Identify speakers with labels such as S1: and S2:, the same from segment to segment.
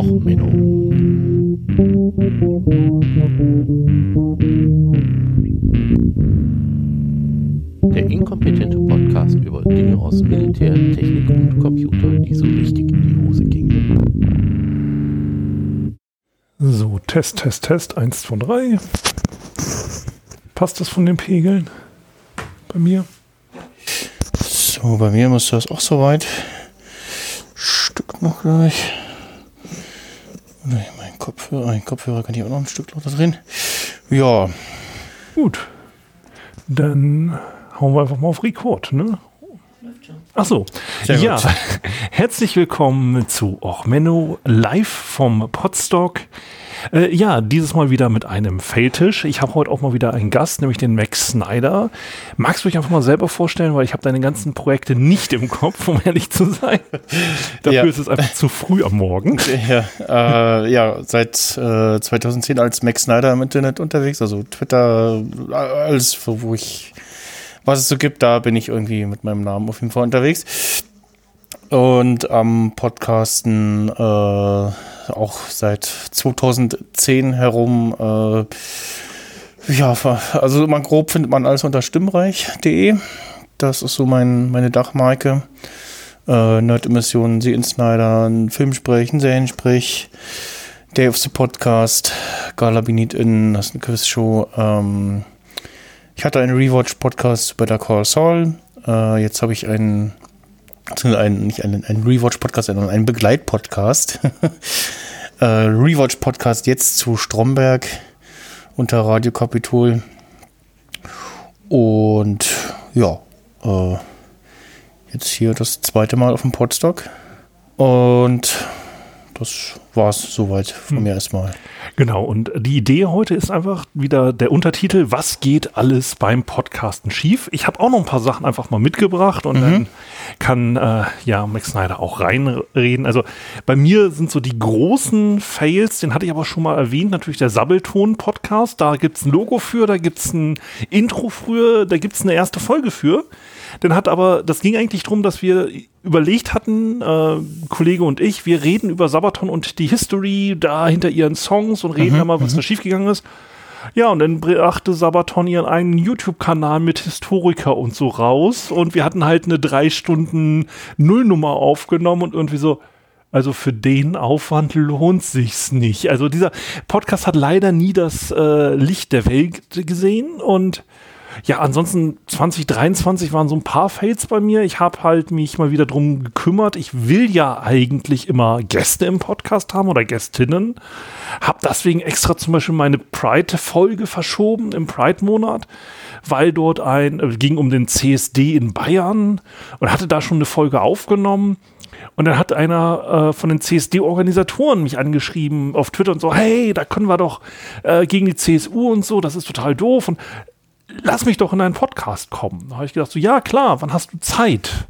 S1: Och Menno. Der inkompetente Podcast über Dinge aus Militär, Technik und Computer, die so richtig in die Hose gingen.
S2: So, Test, Test, Test, 1, 2, 3. Passt das von den Pegeln? Bei mir?
S3: So, bei mir muss das auch soweit. Stück noch gleich. Kopfhörer, ein Kopfhörer kann ich auch noch ein Stück lauter drehen. Ja.
S2: Gut. Dann hauen wir einfach mal auf Rekord, ne? Ach so.
S3: Sehr gut.
S2: ja, herzlich willkommen zu Och Menno live vom Podstock. Äh, ja, dieses Mal wieder mit einem Feldtisch. Ich habe heute auch mal wieder einen Gast, nämlich den Max Snyder. Magst du dich einfach mal selber vorstellen, weil ich habe deine ganzen Projekte nicht im Kopf, um ehrlich zu sein. Dafür
S3: Ja.
S2: ist es einfach zu früh am Morgen.
S3: Ja, äh, ja seit äh, 2010 als Max Snyder im Internet unterwegs, also Twitter, äh, alles, wo ich, was es so gibt, da bin ich irgendwie mit meinem Namen auf jeden Fall unterwegs. Und am Podcasten äh, auch seit 2010 herum. Äh, ja, also man grob findet man alles unter stimmreich.de. Das ist so mein, meine Dachmarke. Äh, Nerd-Emissionen, Sie in Snyder, ein Filmsprech, ein Seriensprech, Day of the Podcast, Gala Benit in, das ist eine Quizshow. Ähm, ich hatte einen Rewatch-Podcast bei der Call Saul. Äh, jetzt habe ich einen, einen, nicht einen, einen Rewatch-Podcast, sondern einen Begleit-Podcast. äh, Rewatch-Podcast jetzt zu Stromberg unter Radio Kapitol. Und ja, äh, jetzt hier das zweite Mal auf dem Podstock. Und das war's soweit von mir erstmal.
S2: Genau, und die Idee heute ist einfach wieder der Untertitel, was geht alles beim Podcasten schief? Ich habe auch noch ein paar Sachen einfach mal mitgebracht und dann kann äh, ja Max Snyder auch reinreden. Also bei mir sind so die großen Fails, den hatte ich aber schon mal erwähnt, natürlich der Sabbelton-Podcast. Da gibt's ein Logo für, da gibt's ein Intro für, da gibt's eine erste Folge für. Dann hat aber, das ging eigentlich darum, dass wir überlegt hatten, äh, Kollege und ich, wir reden über Sabaton und die History da hinter ihren Songs und reden da mal, was da schiefgegangen ist. Ja, und dann brachte Sabaton ihren eigenen YouTube-Kanal mit Historiker und so raus. Und wir hatten halt eine drei Stunden Nullnummer aufgenommen und irgendwie so, also für den Aufwand lohnt sich's nicht. Also dieser Podcast hat leider nie das äh, Licht der Welt gesehen und ja, ansonsten 2023 waren so ein paar Fails bei mir. Ich habe halt mich mal wieder drum gekümmert. Ich will ja eigentlich immer Gäste im Podcast haben oder Gästinnen. Hab deswegen extra zum Beispiel meine Pride-Folge verschoben im Pride-Monat, weil dort ein, äh, ging um den CSD in Bayern und hatte da schon eine Folge aufgenommen. Und dann hat einer äh, von den CSD-Organisatoren mich angeschrieben auf Twitter und so, hey, da können wir doch äh, gegen die CSU und so, das ist total doof. Und lass mich doch in einen Podcast kommen. Da habe ich gedacht, so, ja klar, wann hast du Zeit?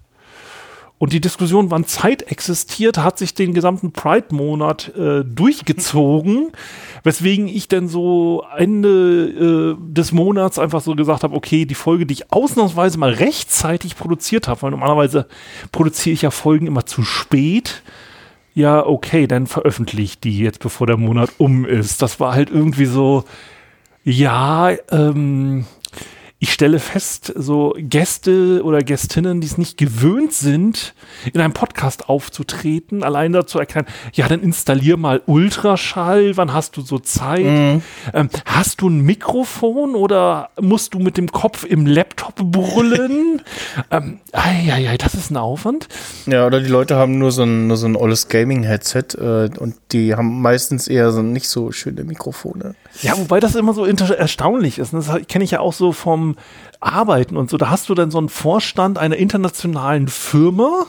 S2: Und die Diskussion, wann Zeit existiert, hat sich den gesamten Pride-Monat äh, durchgezogen, weswegen ich dann so Ende äh, des Monats einfach so gesagt habe, okay, die Folge, die ich ausnahmsweise mal rechtzeitig produziert habe, weil normalerweise produziere ich ja Folgen immer zu spät. Ja, okay, dann veröffentliche ich die jetzt, bevor der Monat um ist. Das war halt irgendwie so, ja, ähm, ich stelle fest, so Gäste oder Gästinnen, die es nicht gewöhnt sind, in einem Podcast aufzutreten, allein dazu erklären, ja, dann installier mal Ultraschall, wann hast du so Zeit? Ähm, hast du ein Mikrofon oder musst du mit dem Kopf im Laptop brüllen? ähm, das ist ein Aufwand.
S3: Ja, oder die Leute haben nur so ein, nur so ein olles Gaming-Headset äh, und die haben meistens eher so nicht so schöne Mikrofone.
S2: Ja, wobei das immer so erstaunlich ist. Und Das kenne ich ja auch so vom Arbeiten und so. Da hast du dann so einen Vorstand einer internationalen Firma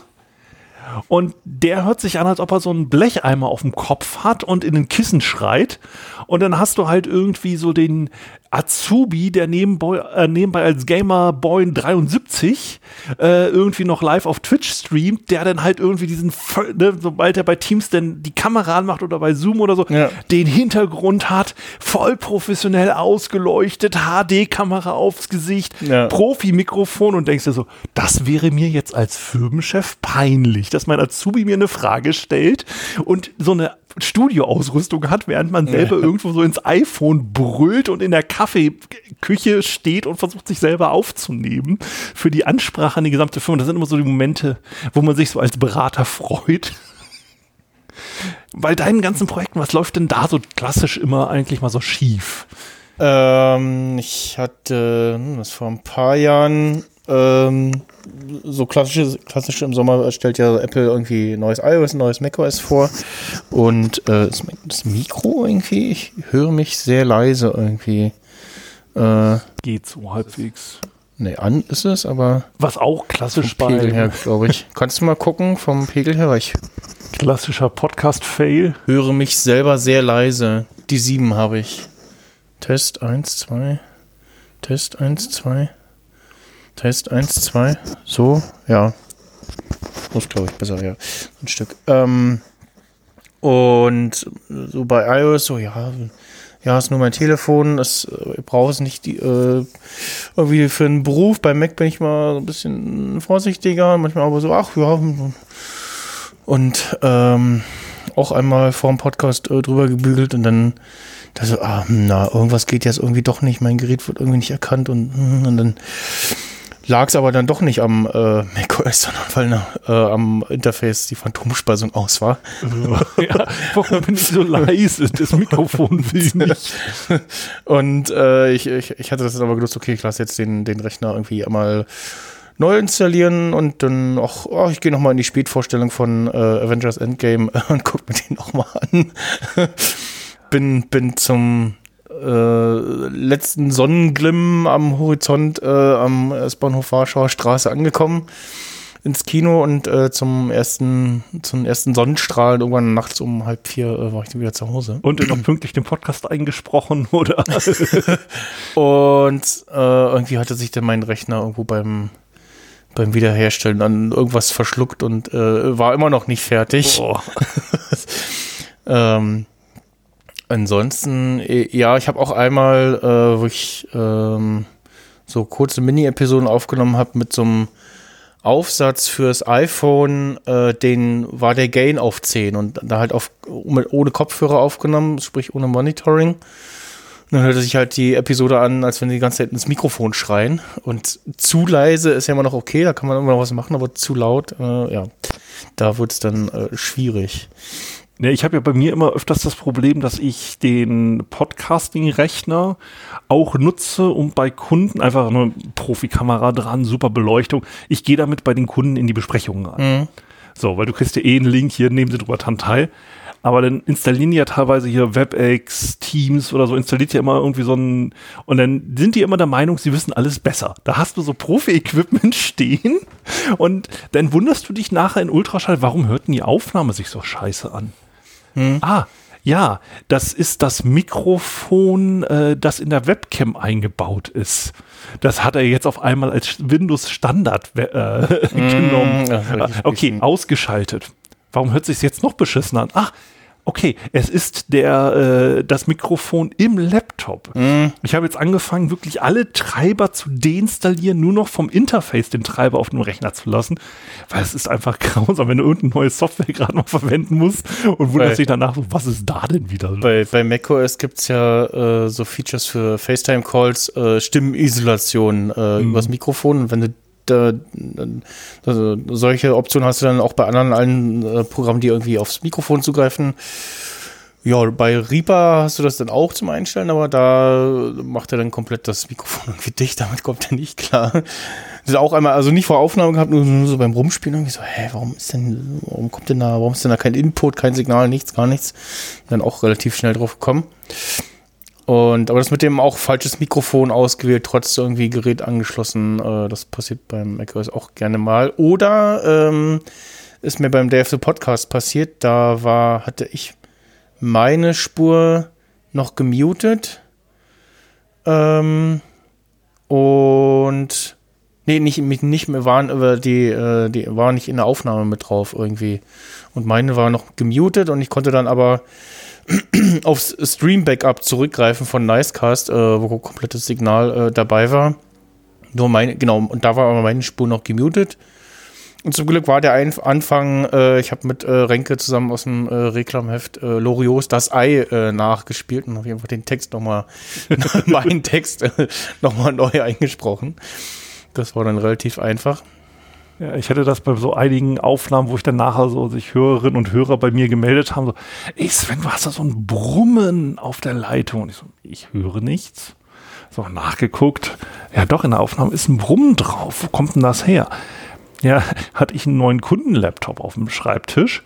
S2: und der hört sich an, als ob er so einen Blecheimer auf dem Kopf hat und in den Kissen schreit. Und dann hast du halt irgendwie so den Azubi, der nebenbei, äh, nebenbei als Gamer Boy 73 äh, irgendwie noch live auf Twitch streamt, der dann halt irgendwie diesen, ne, sobald er bei Teams denn die Kamera anmacht oder bei Zoom oder so,
S3: Ja.
S2: den Hintergrund hat, voll professionell ausgeleuchtet, HD-Kamera aufs Gesicht,
S3: Ja.
S2: Profi-Mikrofon und denkst dir so, das wäre mir jetzt als Firmenchef peinlich, dass mein Azubi mir eine Frage stellt und so eine Studioausrüstung hat, während man selber ja. irgendwo so ins iPhone brüllt und in der Kaffeeküche steht und versucht, sich selber aufzunehmen für die Ansprache an die gesamte Firma. Das sind immer so die Momente, wo man sich so als Berater freut. Bei deinen ganzen Projekten, was läuft denn da so klassisch immer eigentlich mal so schief?
S3: Ähm, ich hatte, hm, das vor ein paar Jahren, ähm, so klassische, klassische im Sommer stellt ja Apple irgendwie neues iOS, neues macOS vor. Und äh, das Mikro irgendwie, ich höre mich sehr leise irgendwie.
S2: Äh, Geht so halbwegs.
S3: Nee, an ist es, aber.
S2: Was auch klassisch
S3: vom Pegel her, glaube ich. Kannst du mal gucken vom Pegel her, weil ich.
S2: Klassischer Podcast-Fail.
S3: Höre mich selber sehr leise. Die sieben habe ich. Test 1, 2. Test 1, 2. Test 1, 2. So, ja. Muss, glaube ich, besser, ja. Ein Stück. Ähm, und so bei iOS, so, ja, ja, ist nur mein Telefon, das äh, brauche es nicht die, äh, irgendwie für einen Beruf. Bei Mac bin ich mal so ein bisschen vorsichtiger, manchmal aber so, ach ja. Und ähm, auch einmal vor dem Podcast äh, drüber gebügelt und dann da so, ah, na, irgendwas geht jetzt irgendwie doch nicht, mein Gerät wird irgendwie nicht erkannt und, hm, und dann lag es aber dann doch nicht am äh, macOS, sondern weil ne, äh, am Interface die Phantomspeisung aus war.
S2: ja, warum bin ich so leise? Das Mikrofon will nicht.
S3: Und äh, ich, ich, ich hatte das dann aber genutzt, okay, ich lasse jetzt den, den Rechner irgendwie einmal neu installieren und dann auch, oh, ich gehe nochmal in die Spätvorstellung von äh, Avengers Endgame und gucke mir den nochmal an. bin, bin zum äh, letzten Sonnenglimm am Horizont äh, am S-Bahnhof Warschauer Straße angekommen ins Kino und äh, zum ersten zum ersten Sonnenstrahl irgendwann nachts um halb vier äh, war ich dann wieder zu Hause.
S2: Und noch pünktlich den Podcast eingesprochen, oder?
S3: und äh, irgendwie hatte sich dann mein Rechner irgendwo beim beim Wiederherstellen dann irgendwas verschluckt und äh, war immer noch nicht fertig. ähm, Ansonsten, äh, ja, ich habe auch einmal, äh, wo ich ähm, so kurze Mini-Episoden aufgenommen habe mit so einem Aufsatz fürs iPhone, äh, den war der Gain auf 10 und da halt auf, ohne Kopfhörer aufgenommen, sprich ohne Monitoring. Und dann hörte sich halt die Episode an, als wenn die die ganze Zeit ins Mikrofon schreien. Und zu leise ist ja immer noch okay, da kann man immer noch was machen, aber zu laut, äh, ja, da wird es dann äh, schwierig.
S2: Ja, ich habe ja bei mir immer öfters das Problem, dass ich den Podcasting-Rechner auch nutze, um bei Kunden einfach eine Profikamera dran, super Beleuchtung. Ich gehe damit bei den Kunden in die Besprechungen rein. Mhm. So, weil du kriegst ja eh einen Link, hier nehmen sie drüber dran teil. Aber dann installieren die ja teilweise hier WebEx, Teams oder so, installiert ja immer irgendwie so ein, und dann sind die immer der Meinung, sie wissen alles besser. Da hast du so Profi-Equipment stehen und dann wunderst du dich nachher in Ultraschall, warum hört denn die Aufnahme sich so scheiße an? Hm. Ah, ja, das ist das Mikrofon, äh, das in der Webcam eingebaut ist. Das hat er jetzt auf einmal als Windows Standard äh, mm, genommen. Okay, ausgeschaltet. Warum hört sich jetzt noch beschissen an? Ach, okay, es ist der, äh, das Mikrofon im Laptop. Mm. Ich habe jetzt angefangen, wirklich alle Treiber zu deinstallieren, nur noch vom Interface den Treiber auf dem Rechner zu lassen, weil es ist einfach grausam, wenn du irgendeine neue Software gerade noch verwenden musst und wunderst dich danach, was ist da denn wieder?
S3: Bei, bei macOS gibt es ja äh, so Features für FaceTime-Calls, äh, Stimmenisolation äh, mm. übers Mikrofon und wenn du da, also solche Optionen hast du dann auch bei anderen allen äh, Programmen, die irgendwie aufs Mikrofon zugreifen. Ja, bei Reaper hast du das dann auch zum Einstellen, aber da macht er dann komplett das Mikrofon irgendwie dicht, damit kommt er nicht klar. Das ist auch einmal, also nicht vor Aufnahme gehabt, nur, nur so beim Rumspielen irgendwie so, hä, warum ist denn, warum kommt denn da, warum ist denn da kein Input, kein Signal, nichts, gar nichts. Dann auch relativ schnell drauf gekommen. Und, aber das mit dem auch falsches Mikrofon ausgewählt, trotz irgendwie Gerät angeschlossen, äh, das passiert beim macOS auch gerne mal. Oder ähm, ist mir beim Day of the Podcast passiert, da war, hatte ich meine Spur noch gemutet. Ähm, und nee, nicht, nicht mehr waren die, äh, die war nicht in der Aufnahme mit drauf irgendwie. Und meine war noch gemutet und ich konnte dann aber aufs Stream-Backup zurückgreifen von Nicecast, äh, wo komplettes Signal äh, dabei war. Nur meine, genau, und da war aber meine Spur noch gemutet. Und zum Glück war der Ein Anfang, äh, ich habe mit äh, Renke zusammen aus dem äh, Reklamheft äh, Lorios das Ei nachgespielt und habe einfach den Text nochmal, meinen Text äh, nochmal neu eingesprochen. Das war dann relativ einfach.
S2: Ja, ich hätte das bei so einigen Aufnahmen, wo ich dann nachher so sich Hörerinnen und Hörer bei mir gemeldet haben, so, ey Sven, du hast da so ein Brummen auf der Leitung. Und ich so, ich höre nichts. So, nachgeguckt. Ja, doch, in der Aufnahme ist ein Brummen drauf. Wo kommt denn das her? Ja, hatte ich einen neuen Kundenlaptop auf dem Schreibtisch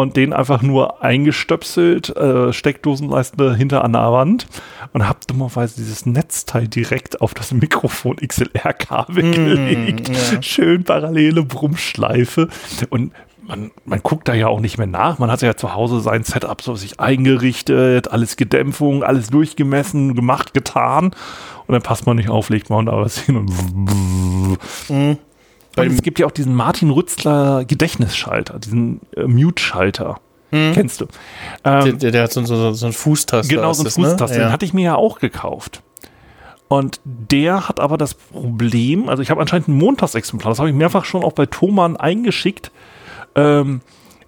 S2: und den einfach nur eingestöpselt, äh, Steckdosenleiste hinter an der Wand und hab dummerweise dieses Netzteil direkt auf das Mikrofon XLR-Kabel
S3: Mm,
S2: gelegt.
S3: ja.
S2: Schön parallele Brummschleife und man, man guckt da ja auch nicht mehr nach. Man hat ja zu Hause sein Setup so sich eingerichtet, alles Gedämpfung, alles durchgemessen, gemacht, getan. Und dann passt man nicht auf, legt man da was hin und
S3: Mhm.
S2: Und es gibt ja auch diesen Martin Rützler Gedächtnisschalter, diesen äh, Mute-Schalter. Kennst du?
S3: Der,
S2: Ähm,
S3: der, der hat so, so, so einen Fußtaster.
S2: genau, so ein
S3: das, ne?
S2: Fußtaste. Den
S3: Ja.
S2: hatte ich mir ja auch gekauft. Und der hat aber das Problem, also ich habe anscheinend ein Montagsexemplar, das habe ich mehrfach schon auch bei Thomann eingeschickt ähm,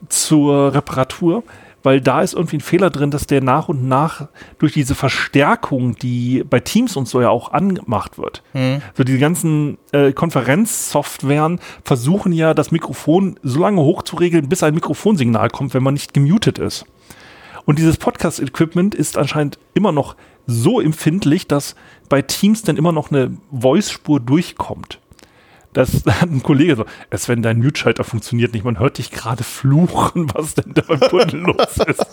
S2: zur Reparatur, weil da ist irgendwie ein Fehler drin, dass der nach und nach durch diese Verstärkung, die bei Teams und so ja auch angemacht wird, so diese ganzen äh, Konferenzsoftwaren versuchen ja das Mikrofon so lange hochzuregeln, bis ein Mikrofonsignal kommt, wenn man nicht gemutet ist. Und dieses Podcast-Equipment ist anscheinend immer noch so empfindlich, dass bei Teams dann immer noch eine Voice-Spur durchkommt. Das hat ein Kollege so, es wenn dein Mute-Schalter funktioniert nicht, man hört dich gerade fluchen, was denn da beim Kunden los ist.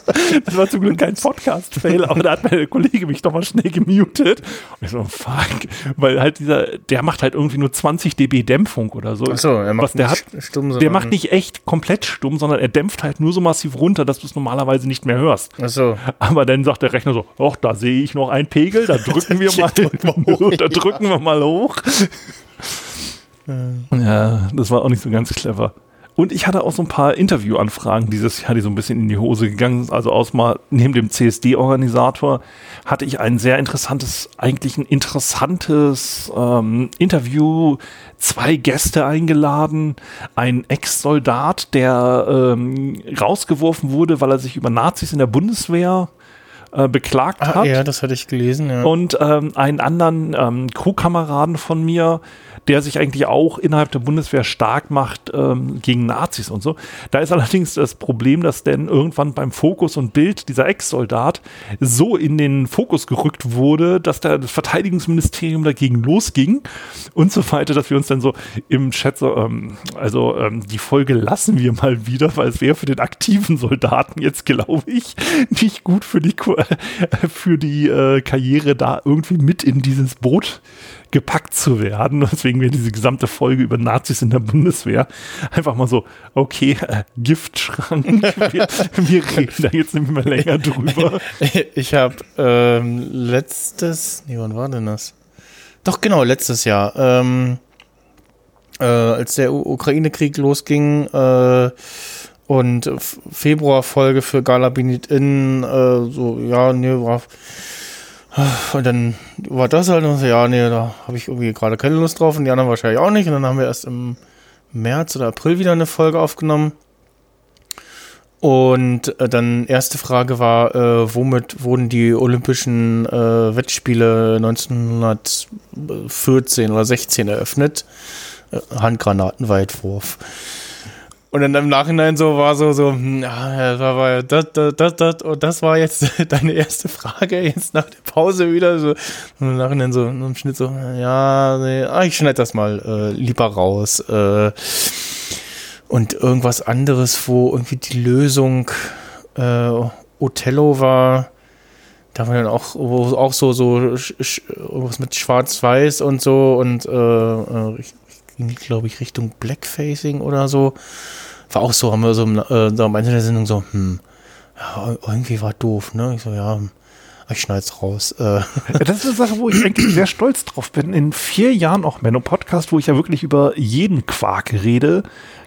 S2: Das war zum Glück kein Podcast-Fail, aber da hat mein Kollege mich doch mal schnell gemutet. Und ich so, fuck, weil halt dieser, der macht halt irgendwie nur 20 dB Dämpfung oder so.
S3: Ach so, er macht
S2: was der hat,
S3: nicht stumm,
S2: der macht nicht echt komplett stumm, sondern er dämpft halt nur so massiv runter, dass du es normalerweise nicht mehr hörst.
S3: Ach so.
S2: Aber dann sagt der Rechner so, ach, da sehe ich noch einen Pegel, da drücken wir mal, da drücken wir mal hoch. Ja, das war auch nicht so ganz clever. Und ich hatte auch so ein paar Interviewanfragen dieses Jahr, die so ein bisschen in die Hose gegangen sind. Also aus mal neben dem CSD-Organisator hatte ich ein sehr interessantes, eigentlich ein interessantes ähm, Interview. Zwei Gäste eingeladen, ein Ex-Soldat, der ähm, rausgeworfen wurde, weil er sich über Nazis in der Bundeswehr äh, beklagt
S3: Ah,
S2: hat
S3: ja, das hatte ich gelesen, ja.
S2: und ähm, einen anderen ähm, Crewkameraden von mir, der sich eigentlich auch innerhalb der Bundeswehr stark macht ähm, gegen Nazis und so. Da ist allerdings das Problem, dass denn irgendwann beim Fokus und Bild dieser Ex-Soldat so in den Fokus gerückt wurde, dass da das Verteidigungsministerium dagegen losging und so weiter, dass wir uns dann so im Chat so, ähm, also ähm, die Folge lassen wir mal wieder, weil es wäre für den aktiven Soldaten jetzt, glaube ich, nicht gut für die, für die äh, Karriere da irgendwie mit in dieses Boot gepackt zu werden. Deswegen wäre diese gesamte Folge über Nazis in der Bundeswehr einfach mal so, okay, äh, Giftschrank, wir, wir reden da jetzt nicht mehr länger drüber.
S3: Ich habe ähm, letztes, nee, wann war denn das? Doch, genau, letztes Jahr. Ähm, äh, als der Ukraine-Krieg losging äh, und Februarfolge für Gala Binit In, äh, so, ja, nee, war. Und dann war das halt und so, ja, nee, da habe ich irgendwie gerade keine Lust drauf und die anderen wahrscheinlich auch nicht. Und dann haben wir erst im März oder April wieder eine Folge aufgenommen. Und äh, dann erste Frage war, äh, womit wurden die Olympischen äh, Wettspiele 1914 oder 16 eröffnet? Äh, Handgranatenweitwurf. Und dann im Nachhinein so war so, so, hm, ja, das war, das, das, das, das, war jetzt deine erste Frage, jetzt nach der Pause wieder so. Und im Nachhinein so, im Schnitt so, ja, nee, ah, ich schneide das mal äh, lieber raus. Äh, und irgendwas anderes, wo irgendwie die Lösung äh, Othello war. Da war dann auch, auch so, so irgendwas mit Schwarz-Weiß und so und äh, äh, ich- ging, glaube ich, Richtung Blackfacing oder so. War auch so, haben wir so, äh, so am Ende der Sendung so, hm, ja, irgendwie war doof, ne? Ich so, ja, hm, ich schneid's raus. Äh,
S2: Das ist eine Sache, wo ich eigentlich sehr stolz drauf bin. In vier Jahren auch Menno Podcast, wo ich ja wirklich über jeden Quark rede,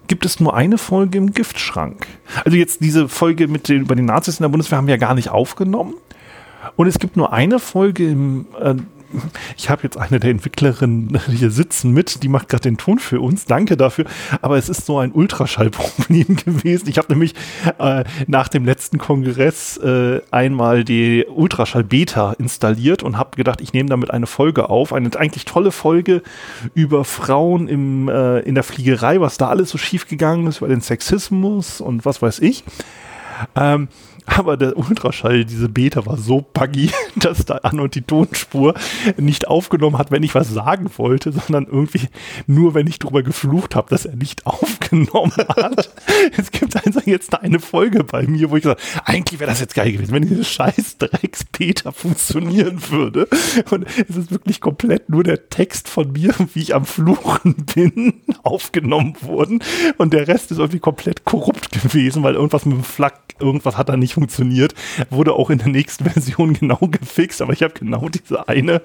S2: gibt es nur eine Folge im Giftschrank. Also jetzt diese Folge mit den, über die Nazis in der Bundeswehr haben wir ja gar nicht aufgenommen. Und es gibt nur eine Folge im, äh, ich habe jetzt eine der Entwicklerinnen hier sitzen mit, die macht gerade den Ton für uns. Danke dafür. Aber es ist so ein Ultraschallproblem gewesen. Ich habe nämlich äh, nach dem letzten Kongress äh, einmal die Ultraschall-Beta installiert und habe gedacht, ich nehme damit eine Folge auf. Eine eigentlich tolle Folge über Frauen im, äh, in der Fliegerei, was da alles so schief gegangen ist, über den Sexismus und was weiß ich. Ähm, aber der Ultraschall, diese Beta war so buggy, dass da an und die Tonspur nicht aufgenommen hat, wenn ich was sagen wollte, sondern irgendwie nur, wenn ich drüber geflucht habe, dass er nicht aufgenommen hat. es gibt also jetzt eine Folge bei mir, wo ich sage, eigentlich wäre das jetzt geil gewesen, wenn diese scheiß Drecks-Beta funktionieren würde. Und es ist wirklich komplett nur der Text von mir, wie ich am Fluchen bin, aufgenommen worden. Und der Rest ist irgendwie komplett korrupt gewesen, weil irgendwas mit dem Flak, irgendwas hat da nicht funktioniert. Wurde auch in der nächsten Version genau gefixt, aber ich habe genau diese eine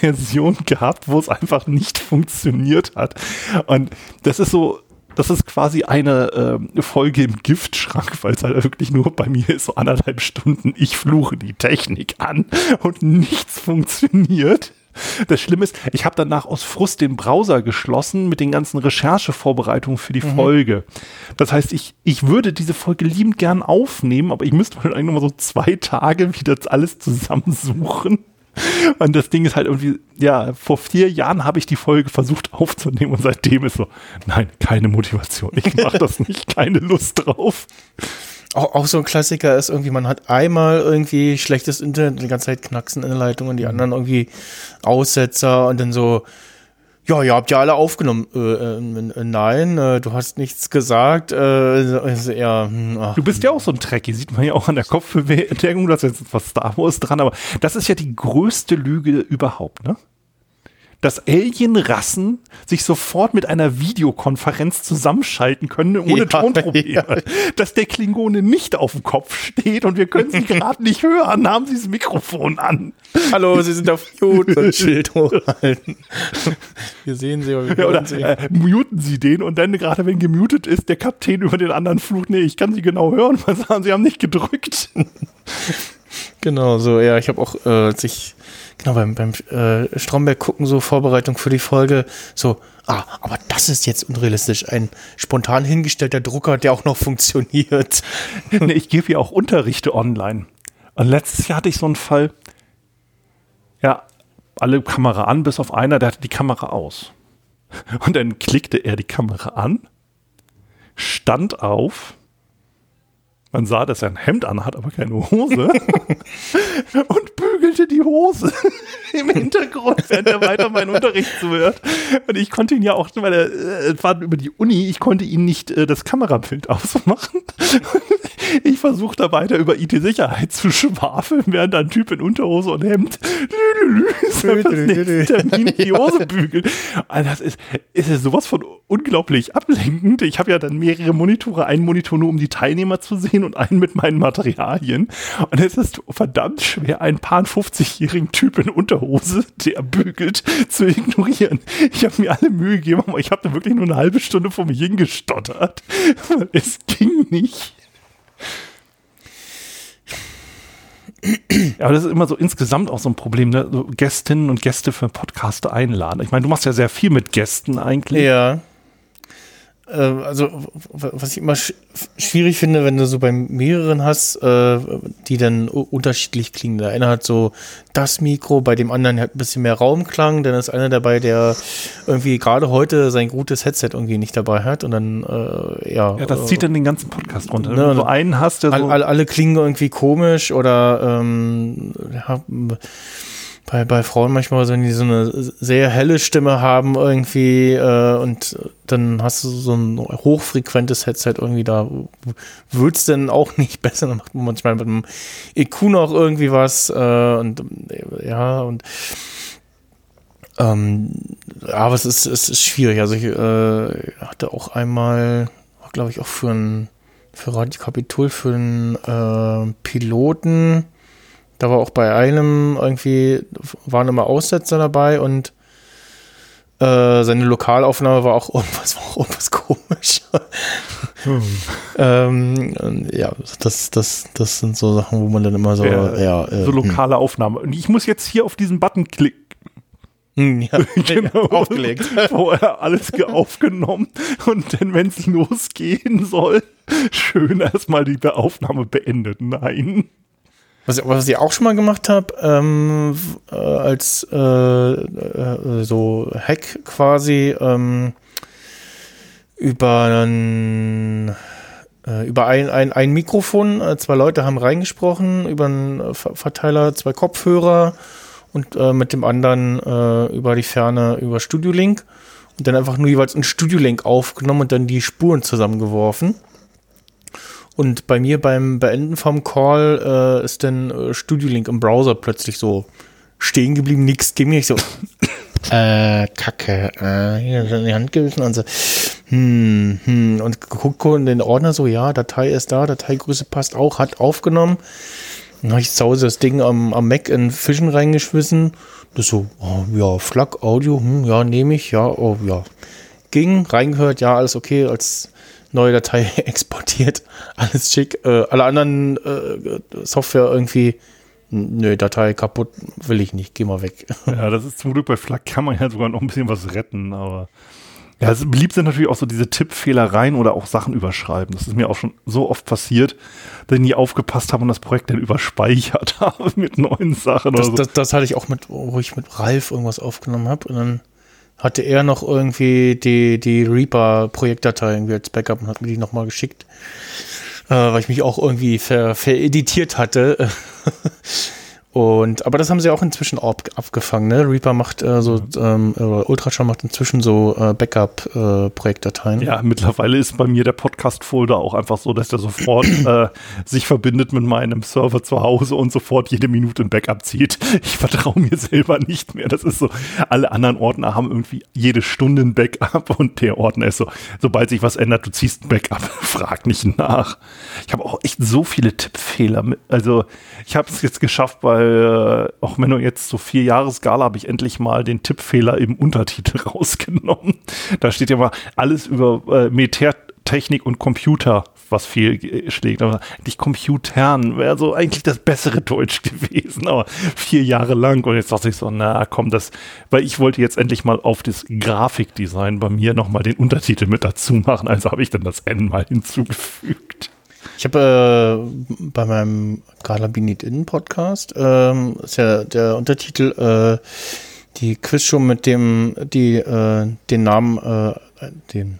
S2: Version gehabt, wo es einfach nicht funktioniert hat. Und das ist so, das ist quasi eine äh, Folge im Giftschrank, weil es halt wirklich nur bei mir ist, so anderthalb Stunden, ich fluche die Technik an und nichts funktioniert. Das Schlimme ist, ich habe danach aus Frust den Browser geschlossen mit den ganzen Recherchevorbereitungen für die mhm. Folge. Das heißt, ich, ich würde diese Folge liebend gern aufnehmen, aber ich müsste eigentlich nochmal so zwei Tage wieder alles zusammensuchen. Und das Ding ist halt irgendwie, ja, vor vier Jahren habe ich die Folge versucht aufzunehmen und seitdem ist so, nein, keine Motivation. Ich mache das nicht, keine Lust drauf
S3: auch, auch so ein Klassiker ist irgendwie, man hat einmal irgendwie schlechtes Internet, die ganze Zeit knacksen in der Leitung und die anderen irgendwie Aussetzer und dann so, ja, ihr habt ja alle aufgenommen. Äh, äh, nein, äh, du hast nichts gesagt. Äh, also eher,
S2: hm, du bist ja auch so ein Trekkie, sieht man ja auch an der Kopfbewegung, du hast jetzt was Star Wars dran, aber das ist ja die größte Lüge überhaupt, ne? Dass Alien-Rassen sich sofort mit einer Videokonferenz zusammenschalten können, ohne ja, Tonprobleme. Ja. Dass der Klingone nicht auf dem Kopf steht und wir können sie gerade nicht hören, haben sie das Mikrofon an.
S3: Hallo, Sie sind auf Mute, ein Schild hochhalten. Wir sehen Sie, aber wir
S2: ja, oder, Sie. Äh, muten Sie den und dann gerade wenn gemutet ist, der Kapitän über den anderen flucht, nee, ich kann Sie genau hören, was haben Sie haben nicht gedrückt.
S3: Genau, so, ja, ich habe auch, äh, als ich genau beim, beim äh, Stromberg gucken, so Vorbereitung für die Folge, so, ah, aber das ist jetzt unrealistisch. Ein spontan hingestellter Drucker, der auch noch funktioniert.
S2: nee, ich gebe ja auch Unterrichte online. Und letztes Jahr hatte ich so einen Fall, ja, alle Kamera an, bis auf einer, der hatte die Kamera aus. Und dann klickte er die Kamera an, stand auf, man sah, dass er ein Hemd anhat, aber keine Hose. und bügelte die Hose im Hintergrund, während er weiter meinen Unterricht zuhört. Und ich konnte ihn ja auch, weil er äh, war über die Uni, ich konnte ihn nicht äh, das Kamerabild ausmachen. ich versuchte da weiter über IT-Sicherheit zu schwafeln, während ein Typ in Unterhose und Hemd Termin die Hose bügelt. Also das ist, ist ja sowas von unglaublich ablenkend. Ich habe ja dann mehrere Monitore, einen Monitor nur, um die Teilnehmer zu sehen und einen mit meinen Materialien. Und es ist verdammt schwer, einen paar 50-jährigen Typ in Unterhose, der bügelt, zu ignorieren. Ich habe mir alle Mühe gegeben, aber ich habe da wirklich nur eine halbe Stunde vor mir hingestottert. Es ging nicht. Aber das ist immer so insgesamt auch so ein Problem, ne? so Gästinnen und Gäste für Podcaste einladen. Ich meine, du machst ja sehr viel mit Gästen eigentlich.
S3: Ja. Äh, also was ich immer sch schwierig finde, wenn du so bei mehreren hast, äh, die dann unterschiedlich klingen. Der eine hat so das Mikro, bei dem anderen hat ein bisschen mehr Raumklang, dann ist einer dabei, der irgendwie gerade heute sein gutes Headset irgendwie nicht dabei hat und dann äh, ja.
S2: Ja, das zieht dann den ganzen Podcast runter. Ne, wenn du so einen hast, der
S3: so alle, alle klingen irgendwie komisch oder ähm, ja, bei, bei Frauen manchmal, wenn die so eine sehr helle Stimme haben irgendwie äh, und dann hast du so ein hochfrequentes Headset irgendwie da, wird es denn auch nicht besser, dann macht man manchmal mit dem EQ noch irgendwie was äh, und ja und ähm, aber es ist, es ist schwierig. Also ich äh, hatte auch einmal, glaube ich, auch für ein für Radio Kapitol für einen äh, Piloten da war auch bei einem irgendwie, waren immer Aussetzer dabei und äh, seine Lokalaufnahme war auch irgendwas, war auch irgendwas komisch. Hm. ähm, ja, das, das, das sind so Sachen, wo man dann immer so, ja,
S2: ja äh, so hm. lokale Aufnahme. Und ich muss jetzt hier auf diesen Button klicken
S3: Hm, ja,
S2: genau.
S3: aufgelegt.
S2: Vorher alles ge- aufgenommen und dann, wenn es losgehen soll, schön erstmal die Aufnahme beendet. Nein.
S3: Was, was ich auch schon mal gemacht habe, ähm, äh, als äh, äh, so Hack quasi ähm, über ein, äh, über ein, ein, ein Mikrofon, äh, zwei Leute haben reingesprochen, über einen äh, Ver- Verteiler, zwei Kopfhörer und äh, mit dem anderen äh, über die Ferne über Studio Link und dann einfach nur jeweils ein Studio Link aufgenommen und dann die Spuren zusammengeworfen. Und bei mir beim Beenden vom Call äh, ist dann äh, Studio Link im Browser plötzlich so stehen geblieben, nichts ging nicht so. äh, Kacke, äh, hier in die Hand gewissen und so, hm, hm, und geguckt in den Ordner so, ja, Datei ist da, Dateigröße passt auch, hat aufgenommen. Dann habe ich zu Hause das Ding am, am Mac in Fission reingeschmissen. Das so, oh, ja, Flak, Audio, hm, ja, nehme ich, ja, oh, ja. Ging, reingehört, ja, alles okay, als neue Datei exportiert, alles schick. Äh, alle anderen äh, Software irgendwie, nö, Datei kaputt, will ich nicht, geh mal weg.
S2: Ja, das ist zum Glück bei FLAC kann man ja sogar noch ein bisschen was retten, aber ja, es beliebt sind natürlich auch so diese Tippfehlereien oder auch Sachen überschreiben. Das ist mir auch schon so oft passiert, dass ich nie aufgepasst habe und das Projekt dann überspeichert habe mit neuen Sachen
S3: Das,
S2: oder so.
S3: das, das hatte ich auch mit, wo ich mit Ralf irgendwas aufgenommen habe und dann hatte er noch irgendwie die, die Reaper-Projektdatei irgendwie als Backup und hat mir die nochmal geschickt, äh, weil ich mich auch irgendwie ver, vereditiert hatte. Und, aber das haben sie auch inzwischen ab, abgefangen, ne? Reaper macht äh, so, ähm, oder Ultraschall macht inzwischen so äh, Backup-Projektdateien.
S2: Ja, mittlerweile ist bei mir der Podcast-Folder auch einfach so, dass der sofort äh, sich verbindet mit meinem Server zu Hause und sofort jede Minute ein Backup zieht. Ich vertraue mir selber nicht mehr. Das ist so, alle anderen Ordner haben irgendwie jede Stunde ein Backup und der Ordner ist so, sobald sich was ändert, du ziehst ein Backup, frag nicht nach. Ich habe auch echt so viele Tippfehler. Mit, also ich habe es jetzt geschafft, weil äh, auch wenn du jetzt so vier Jahre Skala habe ich endlich mal den Tippfehler im Untertitel rausgenommen. Da steht ja mal alles über äh, Militärtechnik und Computer, was viel schlägt. Aber eigentlich Computern wäre so eigentlich das bessere Deutsch gewesen, aber vier Jahre lang. Und jetzt dachte ich so, na komm, das, weil ich wollte jetzt endlich mal auf das Grafikdesign bei mir nochmal den Untertitel mit dazu machen. Also habe ich dann das N mal hinzugefügt.
S3: Ich habe äh, bei meinem Galabinit Innen Podcast, ähm, ist ja der Untertitel, äh, die Quizshow mit dem, die äh, den Namen, äh, den,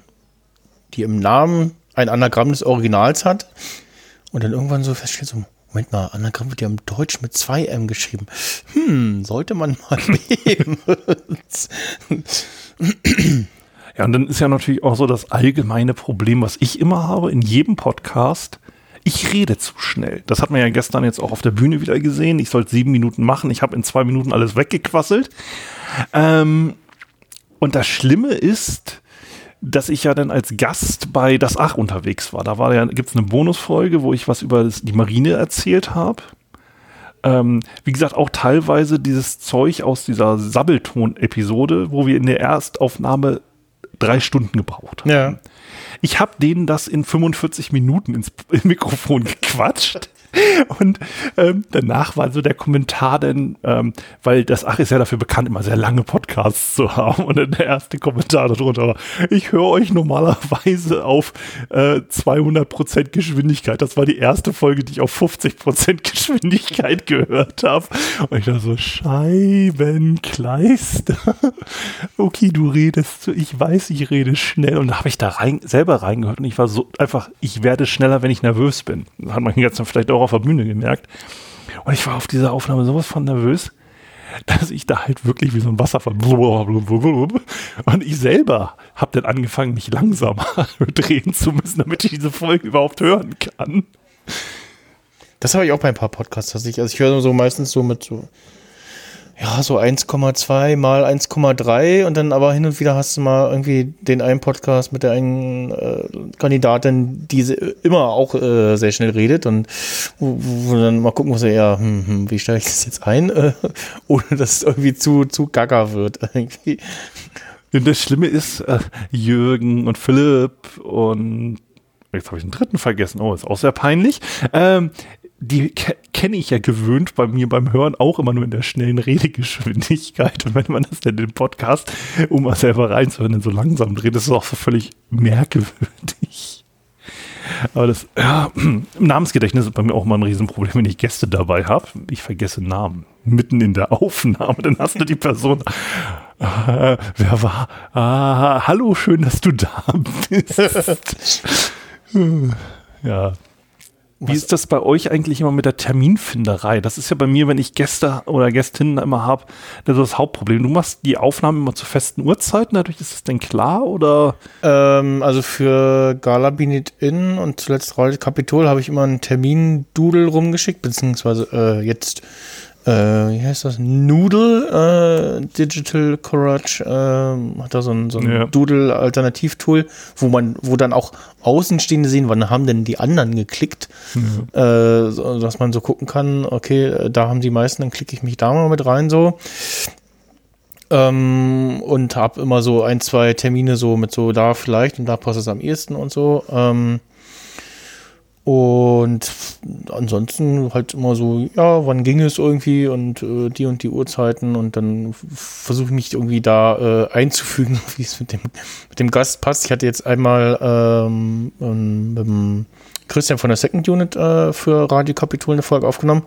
S3: die im Namen ein Anagramm des Originals hat und dann irgendwann so feststellt, so, Moment mal, Anagramm wird ja im Deutsch mit zwei M geschrieben. Hm, sollte man mal nehmen.
S2: Ja, und dann ist ja natürlich auch so das allgemeine Problem, was ich immer habe in jedem Podcast. Ich rede zu schnell. Das hat man ja gestern jetzt auch auf der Bühne wieder gesehen. Ich sollte sieben Minuten machen. Ich habe in zwei Minuten alles weggequasselt. Ähm, und das Schlimme ist, dass ich ja dann als Gast bei Das Ach unterwegs war. Da war ja, gibt es eine Bonusfolge, wo ich was über das, die Marine erzählt habe. Ähm, wie gesagt, auch teilweise dieses Zeug aus dieser Sabbelton-Episode, wo wir in der Erstaufnahme drei Stunden gebraucht haben.
S3: ja.
S2: Ich habe denen das in 45 Minuten ins Mikrofon gequatscht. Und ähm, danach war so der Kommentar dann, ähm, weil das Ach ist ja dafür bekannt, immer sehr lange Podcasts zu haben. Und dann der erste Kommentar darunter war, ich höre euch normalerweise auf äh, 200% Geschwindigkeit. Das war die erste Folge, die ich auf 50% Geschwindigkeit gehört habe. Und ich dachte so, Scheibenkleister. okay, du redest so, ich weiß, ich rede schnell. Und da habe ich da rein, selber reingehört und ich war so einfach, ich werde schneller, wenn ich nervös bin. Hat man jetzt vielleicht auch auf der Bühne gemerkt. Und ich war auf dieser Aufnahme sowas von nervös, dass ich da halt wirklich wie so ein Wasserfall und ich selber habe dann angefangen, mich langsamer drehen zu müssen, damit ich diese Folge überhaupt hören kann.
S3: Das habe ich auch bei ein paar Podcasts tatsächlich. Also ich höre so meistens so mit so, ja, so 1,2 mal 1,3 und dann aber hin und wieder hast du mal irgendwie den einen Podcast mit der einen äh, Kandidatin, die immer auch äh, sehr schnell redet und wo, wo dann mal gucken muss, ja, hm, hm, wie stelle ich das jetzt ein, äh, ohne dass es irgendwie zu, zu gaga wird. Irgendwie.
S2: Das Schlimme ist, äh, Jürgen und Philipp und jetzt habe ich den dritten vergessen. Oh, ist auch sehr peinlich. Ähm, die ke kenne ich ja gewöhnt bei mir beim Hören auch immer nur in der schnellen Redegeschwindigkeit. Und wenn man das dann in den Podcast, um mal selber reinzuhören, dann so langsam dreht, ist es auch so völlig merkwürdig. Aber das ja, Namensgedächtnis ist bei mir auch mal ein Riesenproblem, wenn ich Gäste dabei habe. Ich vergesse Namen mitten in der Aufnahme. Dann hast du die Person. Äh, wer war? Ah, hallo, schön, dass du da bist. ja, wie ist das bei euch eigentlich immer mit der Terminfinderei? Das ist ja bei mir, wenn ich Gäste oder Gästinnen immer habe, das ist das Hauptproblem. Du machst die Aufnahmen immer zu festen Uhrzeiten, dadurch ist das denn klar oder?
S3: Ähm, also für Gala Binit In und zuletzt Royal Capitol habe ich immer einen Termin-Doodle rumgeschickt, beziehungsweise äh, jetzt äh, wie heißt das? Noodle äh, Digital Courage äh, hat da so ein, so ein ja. Doodle-Alternativtool, wo man, wo dann auch Außenstehende sehen, wann haben denn die anderen geklickt, mhm. äh, so, dass man so gucken kann, okay, da haben die meisten, dann klicke ich mich da mal mit rein so. Ähm, und habe immer so ein, zwei Termine so mit so da vielleicht und da passt es am ehesten und so. Ähm, und ansonsten halt immer so, ja, wann ging es irgendwie und äh, die und die Uhrzeiten und dann versuche ich mich irgendwie da äh, einzufügen, wie es mit dem, mit dem Gast passt. Ich hatte jetzt einmal ähm, ähm mit dem Christian von der Second Unit äh, für Radio Kapitol eine Folge aufgenommen.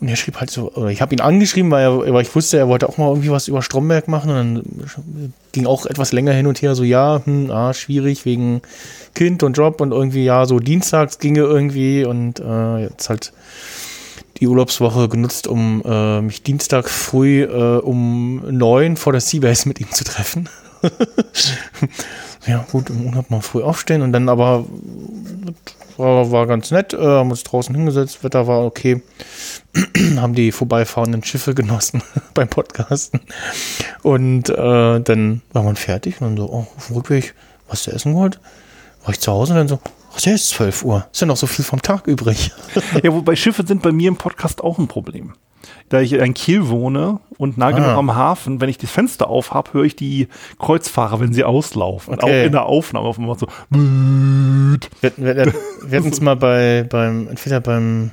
S3: Und er schrieb halt so, ich habe ihn angeschrieben, weil, er, weil ich wusste, er wollte auch mal irgendwie was über Stromberg machen. Und dann ging auch etwas länger hin und her, so ja, hm, ah, schwierig wegen Kind und Job und irgendwie, ja, so dienstags ginge irgendwie und äh, jetzt halt die Urlaubswoche genutzt, um äh, mich Dienstag früh äh, um neun vor der Seabase mit ihm zu treffen. ja, gut, im Urlaub mal früh aufstehen und dann aber war, war ganz nett, äh, haben uns draußen hingesetzt, Wetter war okay, haben die vorbeifahrenden Schiffe genossen beim Podcasten. Und äh, dann war man fertig und dann so, oh, auf dem Rückweg, was du essen wollt? War ich zu Hause und dann so, ach, ja, ist 12 Uhr, ist ja noch so viel vom Tag übrig.
S2: ja, wobei Schiffe sind bei mir im Podcast auch ein Problem da ich in Kiel wohne und nah genug ah. am Hafen, wenn ich das Fenster auf habe, höre ich die Kreuzfahrer, wenn sie auslaufen. Okay. Auch in der Aufnahme auf einmal so.
S3: Wir, wir, wir hatten es mal bei, beim, entweder beim,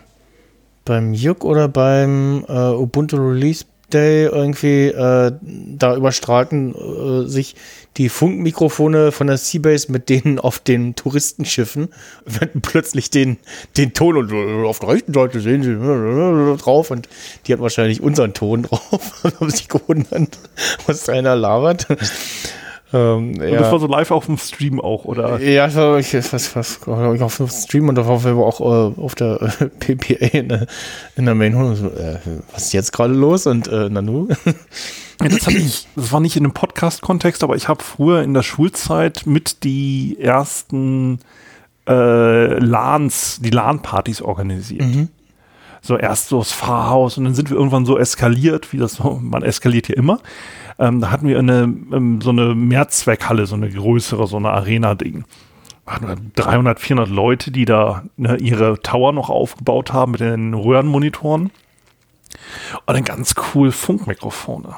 S3: beim Juk oder beim äh, Ubuntu Release Day irgendwie, äh, da überstrahlten äh, sich die Funkmikrofone von der Seabase mit denen auf den Touristenschiffen, wenn plötzlich den, den Ton und auf der rechten Seite sehen sie drauf und die hat wahrscheinlich unseren Ton drauf und haben sich gewundert, was einer labert.
S2: Ähm, und das war so live auf dem Stream auch, oder?
S3: Ja, so, ich was, was, ich auf dem Stream und darauf auch äh, auf der äh, PPA in der, in der Main so, äh, was ist jetzt gerade los? Und äh, Nanu?
S2: Ja, das, ich, das war nicht in einem Podcast-Kontext, aber ich habe früher in der Schulzeit mit die ersten äh, LANs, die LAN-Partys organisiert. Mhm. So erst so das Fahrhaus und dann sind wir irgendwann so eskaliert, wie das so, man eskaliert hier immer. Ähm, da hatten wir eine, ähm, so eine Mehrzweckhalle, so eine größere, so eine Arena-Ding. 300, 400 Leute, die da ne, ihre Tower noch aufgebaut haben mit den Röhrenmonitoren. Und dann ganz cool Funkmikrofone.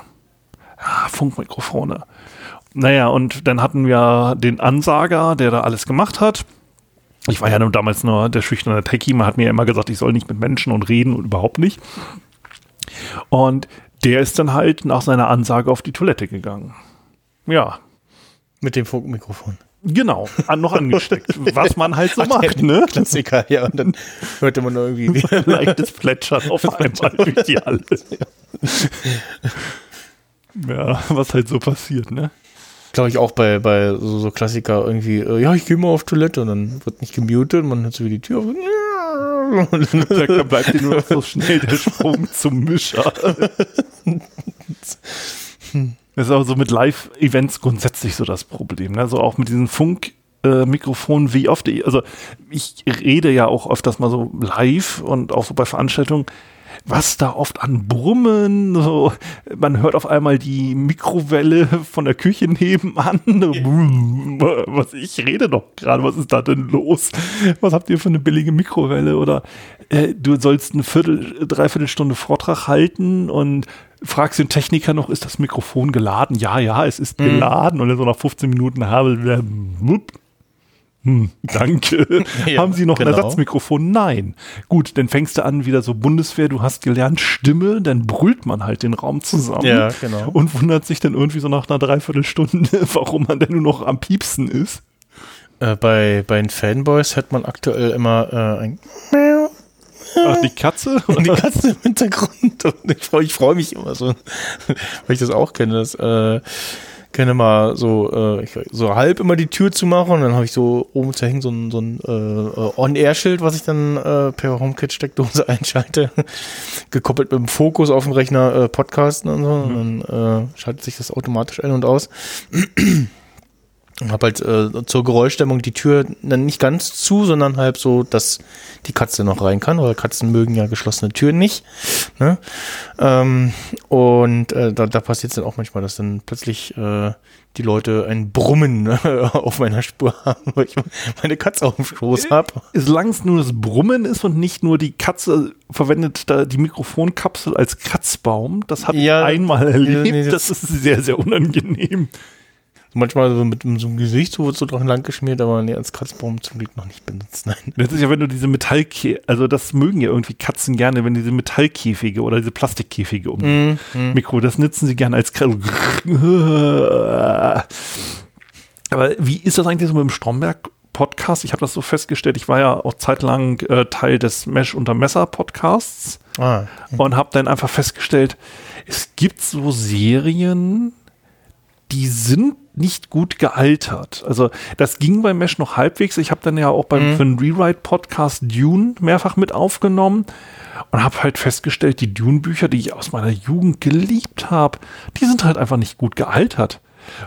S2: Ja, Funkmikrofone. Naja, und dann hatten wir den Ansager, der da alles gemacht hat. Ich war ja damals nur der schüchterne Techie. Man hat mir ja immer gesagt, ich soll nicht mit Menschen und reden und überhaupt nicht. Und der ist dann halt nach seiner Ansage auf die Toilette gegangen. Ja.
S3: Mit dem Funkmikrofon.
S2: Genau, an, noch angesteckt. was man halt so Ach, macht, ne?
S3: Klassiker, ja. Und dann hörte man irgendwie
S2: leichtes Plätschern auf einmal durch die Halle. ja, was halt so passiert, ne?
S3: Glaube ich auch bei, bei so, so Klassiker irgendwie, äh, ja, ich gehe mal auf Toilette und dann wird nicht gemutet, man hört so wie die Tür auf.
S2: Da bleibt dir nur noch so schnell der Sprung zum Mischer. Das ist aber so mit Live-Events grundsätzlich so das Problem. Ne? Also auch mit diesen Funkmikrofonen, äh, wie oft, also ich rede ja auch öfters mal so live und auch so bei Veranstaltungen was da oft an Brummen, so, man hört auf einmal die Mikrowelle von der Küche nebenan. was, ich rede doch gerade, was ist da denn los? Was habt ihr für eine billige Mikrowelle? Oder äh, du sollst eine Viertel, Dreiviertelstunde Vortrag halten und fragst den Techniker noch, ist das Mikrofon geladen? Ja, ja, es ist mhm. geladen. Und dann so nach 15 Minuten habe, Hm, danke.
S3: Ja,
S2: Haben Sie noch ein
S3: genau.
S2: Ersatzmikrofon? Nein. Gut, dann fängst du an, wieder so Bundeswehr, du hast gelernt, Stimme, dann brüllt man halt den Raum zusammen.
S3: Ja, genau.
S2: Und wundert sich dann irgendwie so nach einer Dreiviertelstunde, warum man denn nur noch am Piepsen ist.
S3: Äh, bei, bei den Fanboys hört man aktuell immer äh, ein
S2: Ach, die Katze?
S3: und die Katze im Hintergrund. Und ich freue freu mich immer so, weil ich das auch kenne. Das äh, kenne mal so, äh, ich, so halb immer die Tür zu machen und dann habe ich so oben zu hängen so ein, so ein äh, On-Air-Schild, was ich dann äh, per HomeKit-Steckdose einschalte, gekoppelt mit dem Fokus auf dem Rechner äh, Podcasten und so. Und dann äh, schaltet sich das automatisch ein und aus. Habe halt äh, zur Geräuschdämmung die Tür dann nicht ganz zu, sondern halt so, dass die Katze noch rein kann, weil Katzen mögen ja geschlossene Türen nicht. Ne? Ähm, und äh, da, da passiert es dann auch manchmal, dass dann plötzlich äh, die Leute ein Brummen ne, auf meiner Spur haben, weil ich meine Katze auf dem Schoß habe.
S2: Solange es nur das Brummen ist und nicht nur die Katze verwendet da die Mikrofonkapsel als Kratzbaum, das habe
S3: Ja,
S2: ich einmal erlebt.
S3: nee,
S2: das,
S3: das-
S2: ist sehr, sehr unangenehm.
S3: Manchmal so mit so einem Gesicht so wird so dran lang geschmiert, aber nee, als Kratzbaum zum Glück noch nicht benutzt. Nein.
S2: Das ist ja, wenn du diese Metallkäfige, also das mögen ja irgendwie Katzen gerne, wenn diese Metallkäfige oder diese Plastikkäfige um
S3: Mhm.
S2: Mikro, das nutzen sie gerne als Kratz. Aber wie ist das eigentlich so mit dem Stromberg-Podcast? Ich habe das so festgestellt, ich war ja auch zeitlang äh, Teil des Mesh unter Messer-Podcasts
S3: Ah,
S2: und habe dann einfach festgestellt, es gibt so Serien, die sind nicht gut gealtert. Also das ging bei Mesh noch halbwegs. Ich habe dann ja auch beim für den Rewrite-Podcast Dune mehrfach mit aufgenommen und habe halt festgestellt, die Dune-Bücher, die ich aus meiner Jugend geliebt habe, die sind halt einfach nicht gut gealtert.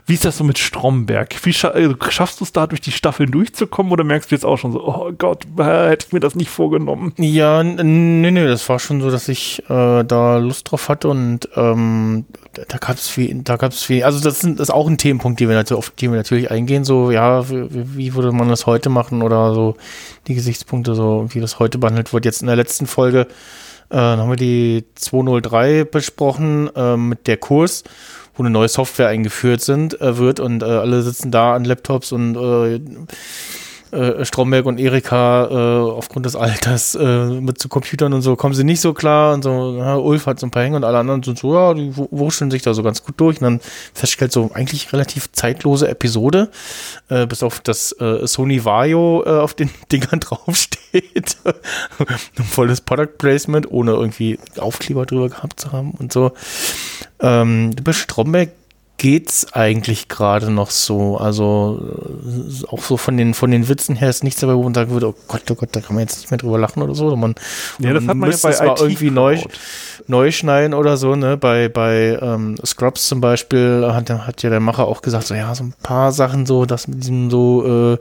S2: Wie ist das so mit Stromberg? Scha also schaffst du es da durch die Staffeln durchzukommen oder merkst du jetzt auch schon so, oh Gott, äh, hätte ich mir das nicht vorgenommen?
S3: Ja, nee, nee, das war schon so, dass ich äh, da Lust drauf hatte und ähm, da- gab es viel, da gab es viel, also das, sind, das ist auch ein Themenpunkt, die wir natürlich, auf die wir natürlich eingehen, so, ja, wie, wie würde man das heute machen oder so die Gesichtspunkte, so wie das heute behandelt wird. Jetzt in der letzten Folge äh, haben wir die 203 besprochen äh, mit der Kurs, wo eine neue Software eingeführt sind, äh, wird und äh, alle sitzen da an Laptops und äh, äh, Stromberg und Erika äh, aufgrund des Alters äh, mit so Computern und so kommen sie nicht so klar und so, ja, Ulf hat so ein paar Hänge und alle anderen sind so, ja, die wu- wurschteln sich da so ganz gut durch und dann feststellt so eigentlich relativ zeitlose Episode, äh, bis auf das äh, Sony Vario äh, auf den Dingern draufsteht. ein volles Product Placement, ohne irgendwie Aufkleber drüber gehabt zu haben und so. Ähm, bei Stromberg geht's eigentlich gerade noch so. Also äh, auch so von den von den Witzen her ist nichts dabei, wo man sagen würde, oh Gott, oh Gott, da kann man jetzt nicht mehr drüber lachen oder so. Man,
S2: Ja, das hat man ja
S3: müsste
S2: bei
S3: es mal irgendwie neu, neu schneiden oder so. Ne, bei bei ähm, Scrubs zum Beispiel hat, hat ja der Macher auch gesagt, so ja, so ein paar Sachen so, das mit diesem so äh,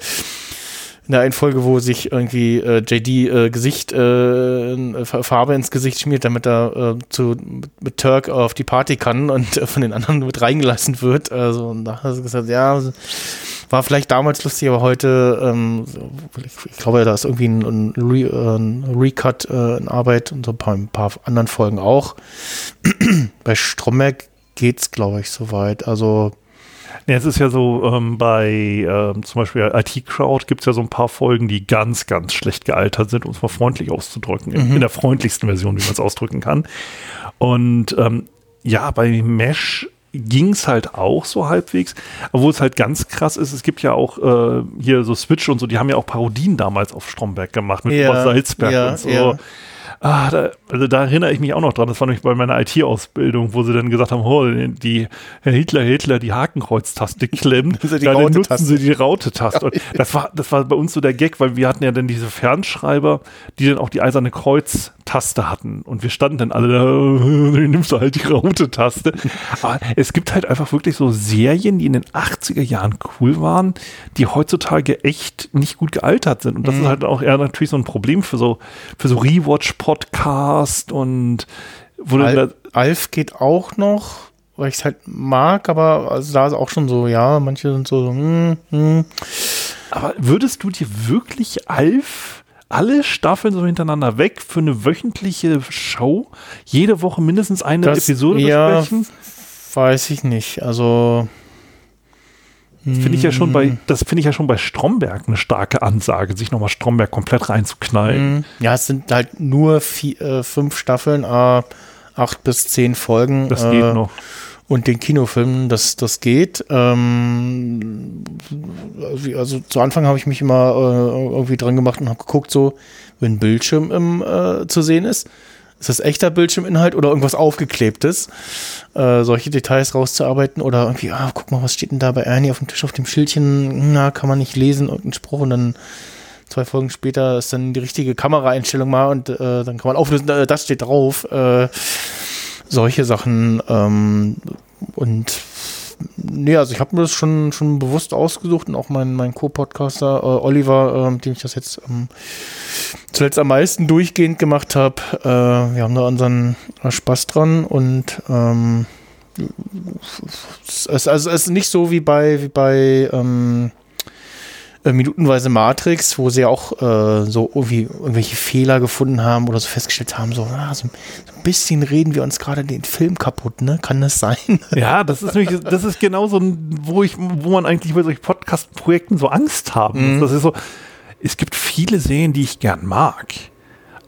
S3: in der einen Folge, wo sich irgendwie äh, JD äh, Gesicht, äh, F- Farbe ins Gesicht schmiert, damit er äh, zu, mit, Turk auf die Party kann und äh, von den anderen mit reingelassen wird. Also und da hat er gesagt, ja, war vielleicht damals lustig, aber heute, ähm, ich, ich glaube, da ist irgendwie ein, ein, Re, äh, ein Recut äh, in Arbeit und so ein paar, ein paar anderen Folgen auch. Bei Stromberg geht's, glaube ich, soweit. Also
S2: Ja, es ist ja so, ähm, bei ähm, zum Beispiel IT-Crowd gibt es ja so ein paar Folgen, die ganz, ganz schlecht gealtert sind, um es mal freundlich auszudrücken, in, in der freundlichsten Version, wie man es ausdrücken kann. Und ähm, ja, bei Mesh ging es halt auch so halbwegs, obwohl es halt ganz krass ist, es gibt ja auch äh, hier so Switch und so, die haben ja auch Parodien damals auf Stromberg gemacht, mit
S3: Ja,
S2: Salzberg
S3: ja,
S2: und so.
S3: ja.
S2: Ah, da, also da erinnere ich mich auch noch dran. Das war nämlich bei meiner IT-Ausbildung, wo sie dann gesagt haben, oh, die Herr Hitler, Hitler, die Hakenkreuztaste ja, dann nutzen sie die Raute-Taste. Und das war, das war bei uns so der Gag, weil wir hatten ja dann diese Fernschreiber, die dann auch die eiserne Kreuz-Taste hatten. Und wir standen dann alle da, nimmst du halt die Raute-Taste. Aber es gibt halt einfach wirklich so Serien, die in den 80er Jahren cool waren, die heutzutage echt nicht gut gealtert sind. Und das ist halt auch eher natürlich so ein Problem für so, für so Rewatch-Podcast und wo
S3: Al Alf geht auch noch, weil ich es halt mag, aber also da ist auch schon so, ja, manche sind so, hm, hm.
S2: Aber würdest du dir wirklich Alf alle Staffeln so hintereinander weg für eine wöchentliche Show jede Woche mindestens eine
S3: Das-
S2: Episode
S3: ja,
S2: besprechen?
S3: weiß ich nicht. Also
S2: finde ich ja schon bei, das finde ich ja schon bei Stromberg eine starke Ansage, sich nochmal Stromberg komplett reinzuknallen.
S3: Mhm. Ja, es sind halt nur vier, äh, fünf Staffeln, äh, acht bis zehn Folgen.
S2: Das
S3: äh,
S2: geht noch.
S3: Und den Kinofilmen, das, das geht. Ähm, also zu Anfang habe ich mich immer äh, irgendwie dran gemacht und habe geguckt, so, wenn Bildschirm im, äh, zu sehen ist. Ist das echter Bildschirminhalt oder irgendwas aufgeklebtes? Äh, solche Details rauszuarbeiten oder irgendwie, ah, guck mal, was steht denn da bei Ernie auf dem Tisch auf dem Schildchen? Na, kann man nicht lesen, irgendein Spruch und dann zwei Folgen später ist dann die richtige Kameraeinstellung mal und äh, dann kann man auflösen, äh, das steht drauf. Äh, solche Sachen ähm, und nee, also ich habe mir das schon, schon bewusst ausgesucht und auch mein, mein Co-Podcaster äh, Oliver, äh, dem ich das jetzt ähm, zuletzt am meisten durchgehend gemacht habe. Äh, wir haben da unseren äh, Spaß dran und ähm, es, also es ist nicht so wie bei, wie bei ähm, äh, minutenweise Matrix, wo sie auch äh, so irgendwie irgendwelche Fehler gefunden haben oder so festgestellt haben, so, ah, so, so ein bisschen reden wir uns gerade den Film kaputt, ne? Kann das sein?
S2: Ja, das ist nämlich, das ist genau so, wo ich, wo man eigentlich bei solchen Podcast-Projekten so Angst haben muss.
S3: Mhm.
S2: Das ist so, es gibt viele Serien, die ich gern mag,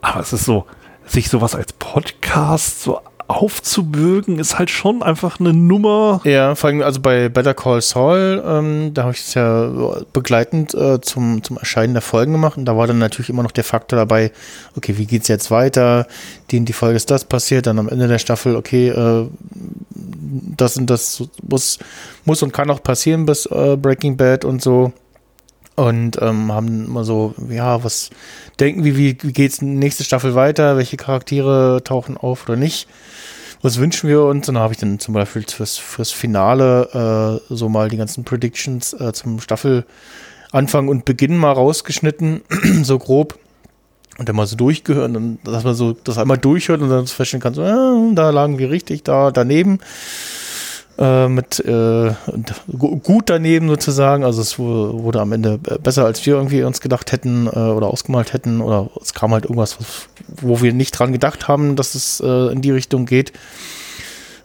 S2: aber es ist so, sich sowas als Podcast so aufzubürgen, ist halt schon einfach eine Nummer.
S3: Ja, vor allem also bei Better Call Saul, ähm, da habe ich es ja begleitend äh, zum, zum Erscheinen der Folgen gemacht und da war dann natürlich immer noch der Faktor dabei, okay, wie geht's jetzt weiter? Die in die Folge ist das passiert, dann am Ende der Staffel, okay, äh, das und das muss, muss und kann auch passieren bis äh, Breaking Bad und so. Und ähm, haben immer so, ja, was denken wir, wie, wie geht's nächste Staffel weiter? Welche Charaktere tauchen auf oder nicht? Was wünschen wir uns? Und da habe ich dann zum Beispiel fürs, fürs Finale äh, so mal die ganzen Predictions äh, zum Staffelanfang und Beginn mal rausgeschnitten, so grob. Und dann mal so durchgehört, und dass man so das einmal durchhört und dann feststellen kann, so, ja, da lagen wir richtig, da daneben äh, mit äh, gu- gut daneben sozusagen. Also es wu- wurde am Ende besser, als wir irgendwie uns gedacht hätten äh, oder ausgemalt hätten. Oder es kam halt irgendwas, was, wo wir nicht dran gedacht haben, dass es äh, in die Richtung geht.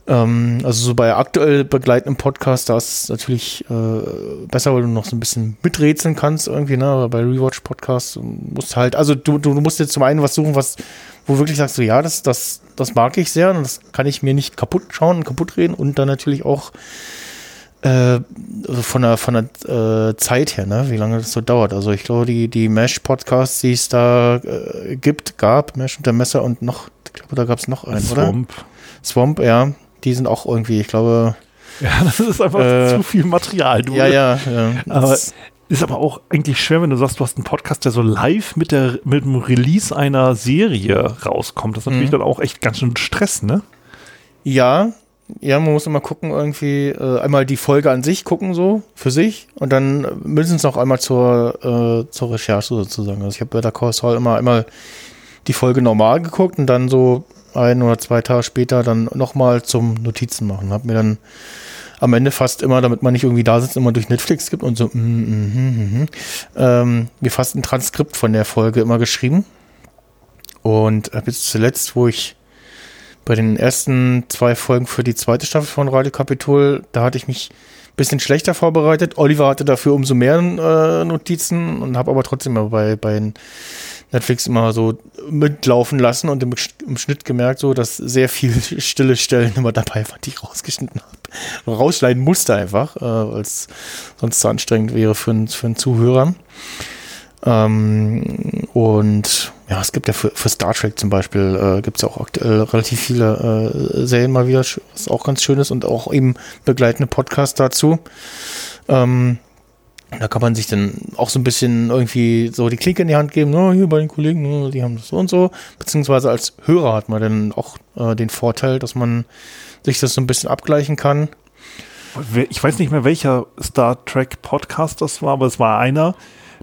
S3: Ähm, also so bei aktuell begleitendem Podcast, da ist es natürlich äh, besser, weil du noch so ein bisschen miträtseln kannst irgendwie, ne? Aber bei Rewatch Podcast musst halt, also du, du, du musst jetzt zum einen was suchen, was, wo du wirklich sagst, so ja, das, das, das mag ich sehr und das kann ich mir nicht kaputt schauen und kaputt reden und dann natürlich auch äh, also von der, von der äh, Zeit her, ne, wie lange das so dauert. Also ich glaube, die, die Mesh-Podcasts, die es da äh, gibt, gab, Mesh und der Messer und noch, ich glaube, da gab es noch einen, oder?
S2: Swamp.
S3: Swamp, ja. Die sind auch irgendwie, ich glaube,
S2: Ja, das ist einfach
S3: Äh,
S2: zu viel Material. Du,
S3: ja, ja. ja.
S2: Aber ist aber auch eigentlich schwer, wenn du sagst, du hast einen Podcast, der so live mit, der, mit dem Release einer Serie rauskommt. Das ist natürlich
S3: Mhm.
S2: dann auch echt ganz schön Stress, ne?
S3: ja, ja, man muss immer gucken, irgendwie äh, einmal die Folge an sich gucken, so für sich und dann mindestens noch einmal zur, äh, zur Recherche sozusagen. Also ich habe bei der Call Saul immer einmal die Folge normal geguckt und dann so ein oder zwei Tage später dann nochmal zum Notizen machen. Hab mir dann am Ende fast immer, damit man nicht irgendwie da sitzt, immer durch Netflix gibt und so, mm, mm, mm, mm, ähm, mir fast ein Transkript von der Folge immer geschrieben. Und habe jetzt zuletzt, wo ich bei den ersten zwei Folgen für die zweite Staffel von Radio Capitol, da hatte ich mich ein bisschen schlechter vorbereitet. Oliver hatte dafür umso mehr äh, Notizen und habe aber trotzdem bei, bei Netflix immer so mitlaufen lassen und im, Sch- im Schnitt gemerkt, so, dass sehr viel stille Stellen immer dabei waren, die ich rausgeschnitten habe. Rausschneiden musste einfach, äh, weil es sonst zu anstrengend wäre für, für Zuhörer. Ähm, und ja, es gibt ja für, für Star Trek zum Beispiel, äh, gibt es ja auch aktuell relativ viele äh, Serien mal wieder, was auch ganz schön ist und auch eben begleitende Podcasts dazu. Ähm, da kann man sich dann auch so ein bisschen irgendwie so die Klinke in die Hand geben, no, hier bei den Kollegen, no, die haben das so und so. Beziehungsweise als Hörer hat man dann auch äh, den Vorteil, dass man sich das so ein bisschen abgleichen kann.
S2: Ich weiß nicht mehr, welcher Star Trek Podcast das war, aber es war einer,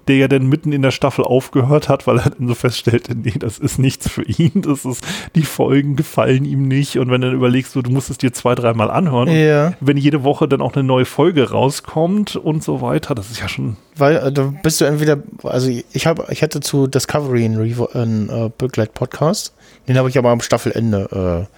S2: der ja dann mitten in der Staffel aufgehört hat, weil er dann so feststellte, nee, das ist nichts für ihn, das ist, die Folgen gefallen ihm nicht und wenn du dann überlegst, so, du musst es dir zwei, dreimal anhören,
S3: Ja.
S2: wenn jede Woche dann auch eine neue Folge rauskommt und so weiter, das ist ja schon,
S3: Weil äh, da bist du entweder, also ich habe, ich hatte zu Discovery einen, Revo- einen äh, Begleitpodcast, den habe ich aber am Staffelende äh,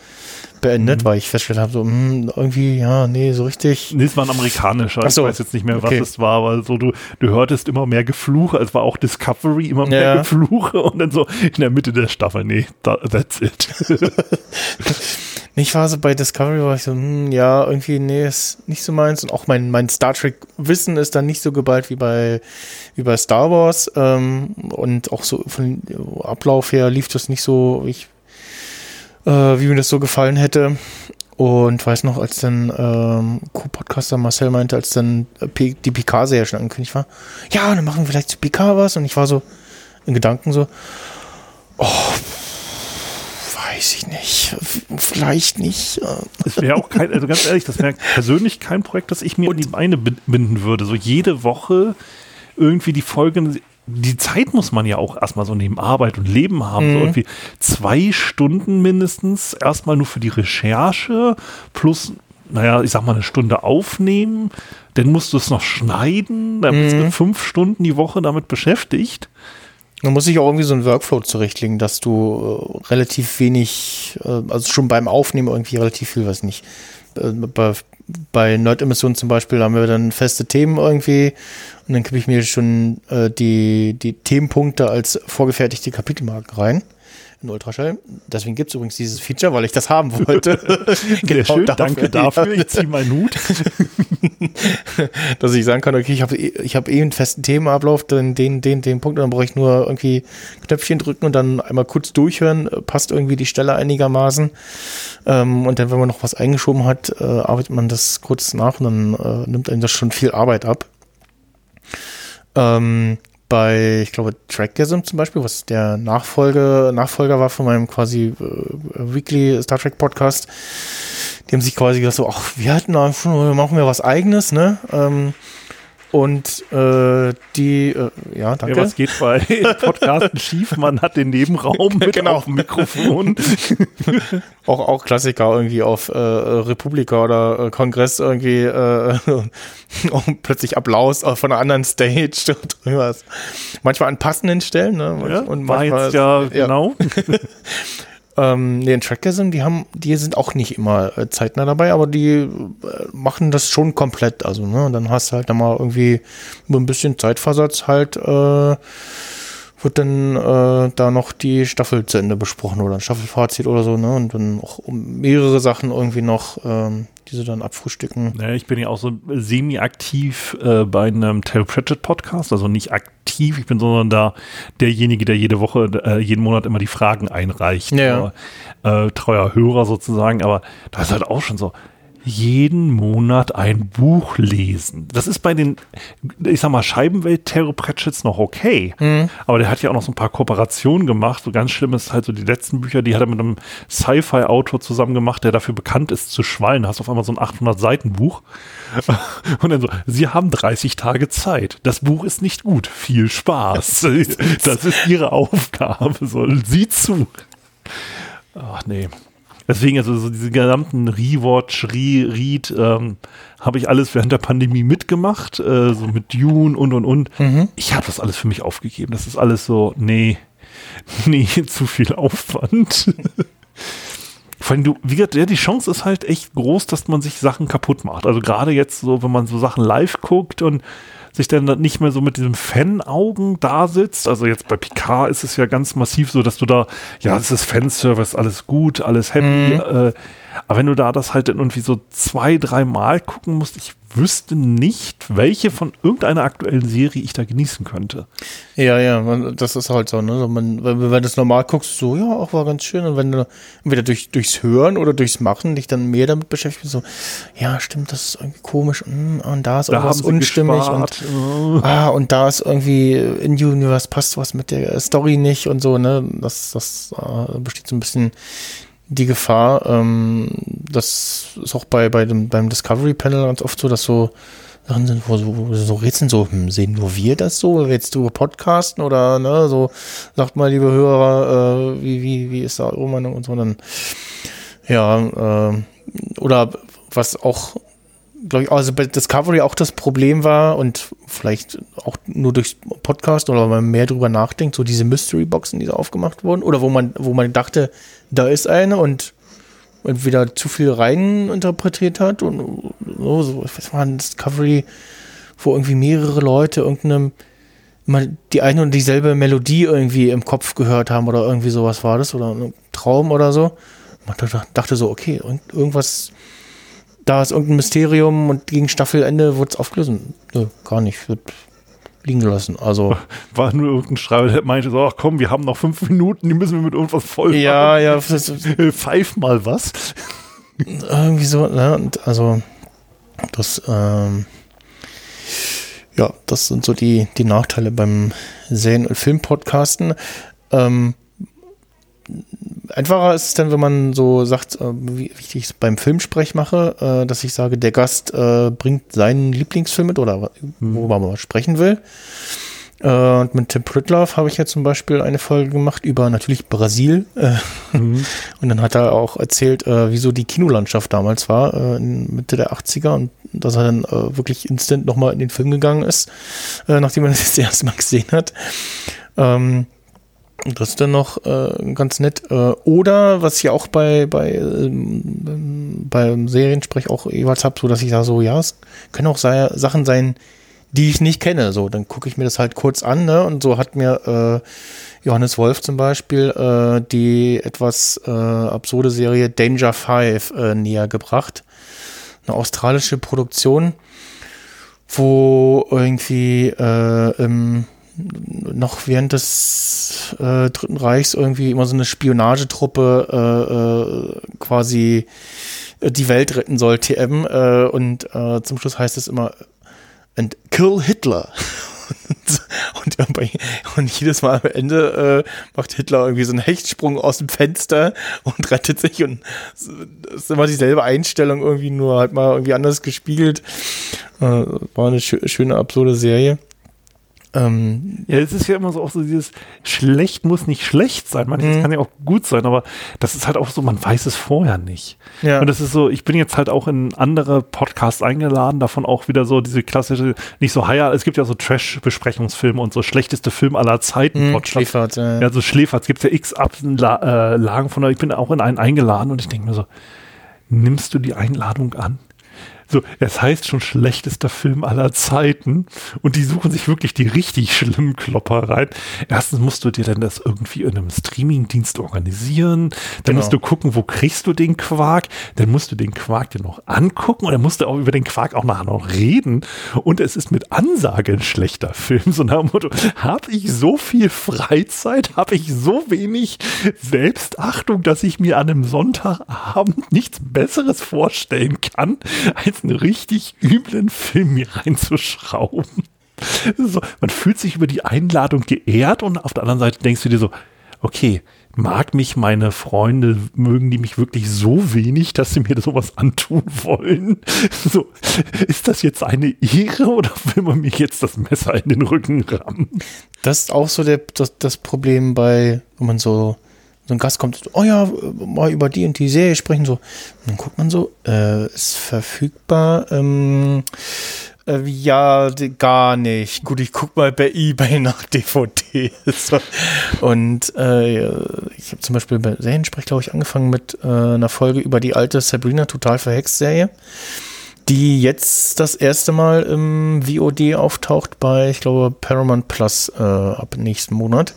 S3: beendet, weil ich festgestellt habe, so, hm, irgendwie, ja, nee, so richtig.
S2: Nee, es war ein amerikanischer.
S3: Ach so.
S2: Ich weiß jetzt nicht mehr, was
S3: Okay.
S2: es war, aber so du, du hörtest immer mehr Gefluche. Es war auch Discovery, immer mehr
S3: Ja.
S2: Gefluche und dann so in der Mitte der Staffel, nee, da, that's it.
S3: Ich war so bei Discovery, war ich so, hm, ja, irgendwie, nee, ist nicht so meins. Und auch mein, mein Star Trek-Wissen ist dann nicht so geballt wie bei, wie bei Star Wars. Ähm, und auch so von Ablauf her lief das nicht so, ich, äh, wie mir das so gefallen hätte. Und weiß noch, als dann ähm, Co-Podcaster Marcel meinte, als dann äh, P die Picard-Serie schon angekündigt war, ja, dann machen wir vielleicht zu Picard was. Und ich war so in Gedanken so, oh, weiß ich nicht, vielleicht nicht.
S2: Es wäre auch kein, also ganz ehrlich, das wäre persönlich kein Projekt, das ich mir in die Beine bin- binden würde. So jede Woche irgendwie die Folgen. Die Zeit muss man ja auch erstmal so neben Arbeit und Leben haben. So irgendwie zwei Stunden mindestens erstmal nur für die Recherche plus, naja, ich sag mal eine Stunde aufnehmen. Dann musst du es noch schneiden. Dann bist du fünf Stunden die Woche damit beschäftigt.
S3: Man muss sich auch irgendwie so einen Workflow zurechtlegen, dass du äh, relativ wenig, äh, also schon beim Aufnehmen irgendwie relativ viel, weiß nicht. Äh, bei, bei Nerd-Emissionen zum Beispiel haben wir dann feste Themen irgendwie. Und dann kippe ich mir schon äh, die, die Themenpunkte als vorgefertigte Kapitelmarken rein in Ultraschall. Deswegen gibt es übrigens dieses Feature, weil ich das haben wollte. Genau
S2: schön,
S3: dafür,
S2: danke dafür. Ich ziehe meinen Hut.
S3: dass ich sagen kann, okay, ich habe ich hab eh einen festen Themenablauf, dann den, den, den Punkt, und dann brauche ich nur irgendwie Knöpfchen drücken und dann einmal kurz durchhören, passt irgendwie die Stelle einigermaßen. Ähm, und dann, wenn man noch was eingeschoben hat, äh, arbeitet man das kurz nach und dann äh, nimmt einem das schon viel Arbeit ab. Ähm, bei, ich glaube, Trackgasm zum Beispiel, was der Nachfolge, Nachfolger war von meinem quasi äh, Weekly Star Trek Podcast, die haben sich quasi gesagt so, ach, wir hatten schon, machen wir was eigenes, ne? Ähm, und äh, die, äh, ja, danke.
S2: Ja, was geht bei Podcasten schief? Man hat den Nebenraum mit
S3: Genau.
S2: auf dem Mikrofon.
S3: auch, auch Klassiker irgendwie auf äh, Republika oder äh, Kongress irgendwie äh, und plötzlich Applaus äh, von einer anderen Stage und irgendwas. Manchmal an passenden Stellen, ne?
S2: Ja,
S3: und
S2: war
S3: manchmal,
S2: jetzt ja, genau.
S3: Ähm, nee, in Trackgasm, die haben, die sind auch nicht immer äh, zeitnah dabei, aber die äh, machen das schon komplett. Also, ne, dann hast du halt da mal irgendwie mit ein bisschen Zeitversatz halt, äh, wird dann äh, da noch die Staffel zu Ende besprochen oder ein Staffelfazit oder so, ne? Und dann auch um mehrere Sachen irgendwie noch, ähm, die sie dann abfrühstücken.
S2: Ja, ich bin ja auch so semi-aktiv äh, bei einem Terry Pratchett Podcast, also nicht aktiv, ich bin sondern da derjenige, der jede Woche, äh, jeden Monat immer die Fragen einreicht.
S3: Ja.
S2: Äh, treuer Hörer sozusagen, aber da ist halt auch schon so, jeden Monat ein Buch lesen. Das ist bei den, ich sag mal, Scheibenwelt Terry Pratchett's noch okay. Aber der hat ja auch noch so ein paar Kooperationen gemacht. So ganz schlimm ist halt so die letzten Bücher, die hat er mit einem Sci-Fi-Autor zusammen gemacht, der dafür bekannt ist zu schwallen. Hast du auf einmal so ein 800-Seiten-Buch. Und dann so, Sie haben 30 Tage Zeit. Das Buch ist nicht gut. Viel Spaß. Das ist Ihre Aufgabe. So, sieh zu. Ach nee. Deswegen, also so diese gesamten Rewatch, Re Read, ähm, habe ich alles während der Pandemie mitgemacht, äh, so mit Dune und und und. Ich habe das alles für mich aufgegeben. Das ist alles so, nee, nee, zu viel Aufwand. Vor allem, du, wie gesagt, ja, die Chance ist halt echt groß, dass man sich Sachen kaputt macht. Also gerade jetzt so, wenn man so Sachen live guckt und sich dann nicht mehr so mit diesem Fan-Augen da sitzt. Also jetzt bei Picard ist es ja ganz massiv so, dass du da, ja, es ist Fanservice, alles gut, alles happy. Äh, aber wenn du da das halt irgendwie so zwei, drei Mal gucken musst, ich wüsste nicht, welche von irgendeiner aktuellen Serie ich da genießen könnte.
S3: Ja, ja, man, das ist halt so, ne? Man, wenn, wenn du das normal guckst, so, ja, auch war ganz schön. Und wenn du entweder durch, durchs Hören oder durchs Machen dich dann mehr damit beschäftigst, so, ja, stimmt, das ist irgendwie komisch und, und da ist
S2: Da
S3: irgendwas unstimmig
S2: gespart.
S3: und ah, und da ist irgendwie in Universe passt was mit der Story nicht und so, ne? Das, das äh, besteht so ein bisschen die Gefahr. Ähm, das ist auch bei, bei dem, beim Discovery Panel ganz oft so, dass so Sachen sind, wo so, so Rätseln so, hm, sehen nur wir das so? Jetzt du podcasten oder ne, so, sagt mal, liebe Hörer, äh, wie, wie, wie ist da eure Meinung und so, und dann, ja, äh, oder was auch, glaube ich, also bei Discovery auch das Problem war und vielleicht auch nur durchs Podcast oder wenn man mehr drüber nachdenkt, so diese Mystery-Boxen, die da aufgemacht wurden, oder wo man, wo man dachte, da ist eine und entweder zu viel rein interpretiert hat und so, so was war ein Discovery, wo irgendwie mehrere Leute irgendeinem immer die eine und dieselbe Melodie irgendwie im Kopf gehört haben oder irgendwie sowas war das oder ein Traum oder so. Man dachte so, okay, irgendwas, da ist irgendein Mysterium und gegen Staffelende wird es aufgelöst. Nö, gar nicht. Wird liegen gelassen. Also
S2: war nur irgendein Schreiber, der meinte so, ach komm, wir haben noch fünf Minuten, die müssen wir mit irgendwas voll machen.
S3: Ja, ja.
S2: Pfeif mal was.
S3: Irgendwie so, ne? Und also das, ähm, ja, das sind so die, die Nachteile beim Serien- und Filmpodcasten. Ähm, einfacher ist es dann, wenn man so sagt, äh, wie ich es beim Filmsprech mache, äh, dass ich sage, der Gast äh, bringt seinen Lieblingsfilm mit oder worüber man sprechen will. Und mit Tim Pritloff habe ich ja zum Beispiel eine Folge gemacht über natürlich Brasil. Mhm. Und dann hat er auch erzählt, äh, wieso die Kinolandschaft damals war, in Mitte der 80er und dass er dann wirklich instant nochmal in den Film gegangen ist, nachdem er das, das erste Mal gesehen hat. Ähm, das ist dann noch äh, ganz nett. Äh, oder was ich auch bei, bei ähm, beim Seriensprech auch jeweils habe, so dass ich da so, ja, es können auch sei, Sachen sein, die ich nicht kenne. So, dann gucke ich mir das halt kurz an, ne? Und so hat mir äh, Johannes Wolf zum Beispiel äh, die etwas äh, absurde Serie Danger Five äh, näher gebracht. Eine australische Produktion, wo irgendwie äh, im noch während des äh, Dritten Reichs irgendwie immer so eine Spionagetruppe äh, äh, quasi äh, die Welt retten soll, TM. Äh, und äh, zum Schluss heißt es immer and kill Hitler. und, und, jedes Mal am Ende äh, macht Hitler irgendwie so einen Hechtsprung aus dem Fenster und rettet sich und es ist immer dieselbe Einstellung irgendwie nur halt mal irgendwie anders gespiegelt. Äh, war eine schö schöne absurde Serie.
S2: Ähm, ja, es ist ja immer so auch so dieses schlecht muss nicht schlecht sein. Manches mhm. kann ja auch gut sein, aber das ist halt auch so, man weiß es vorher nicht. Ja. Und das ist so, ich bin jetzt halt auch in andere Podcasts eingeladen, davon auch wieder so diese klassische, nicht so higher, es gibt ja so Trash-Besprechungsfilme und so schlechteste Film aller Zeiten.
S3: Mhm, Schläferz,
S2: ja. ja, so Schläferz gibt es ja x Ablagen von, ich bin auch in einen eingeladen und ich denke mir so, nimmst du die Einladung an? So, es heißt schon schlechtester Film aller Zeiten. Und die suchen sich wirklich die richtig schlimmen Klopper rein. Erstens musst du dir dann das irgendwie in einem Streamingdienst organisieren, dann genau. musst du gucken, wo kriegst du den Quark, dann musst du den Quark dir noch angucken. Und dann musst du auch über den Quark auch nachher noch reden. Und es ist mit Ansage ein schlechter Film, so nach dem Motto, habe ich so viel Freizeit, habe ich so wenig Selbstachtung, dass ich mir an einem Sonntagabend nichts Besseres vorstellen kann, als jetzt einen richtig üblen Film mir reinzuschrauben. So, man fühlt sich über die Einladung geehrt und auf der anderen Seite denkst du dir so, okay, mag mich meine Freunde, mögen die mich wirklich so wenig, dass sie mir sowas antun wollen? So, ist das jetzt eine Ehre oder will man mir jetzt das Messer in den Rücken rammen?
S3: Das ist auch so der, das, das Problem bei, wenn man so so ein Gast kommt, oh ja, mal über die und die Serie sprechen, so. Und dann guckt man so, äh, ist verfügbar, ähm, äh, ja, gar nicht. Gut, ich guck mal bei eBay nach DVDs. und äh, ich habe zum Beispiel bei Seriensprech, glaube ich, angefangen mit äh, einer Folge über die alte Sabrina Total Verhext Serie, die jetzt das erste Mal im VOD auftaucht bei, ich glaube, Paramount Plus äh, ab nächsten Monat.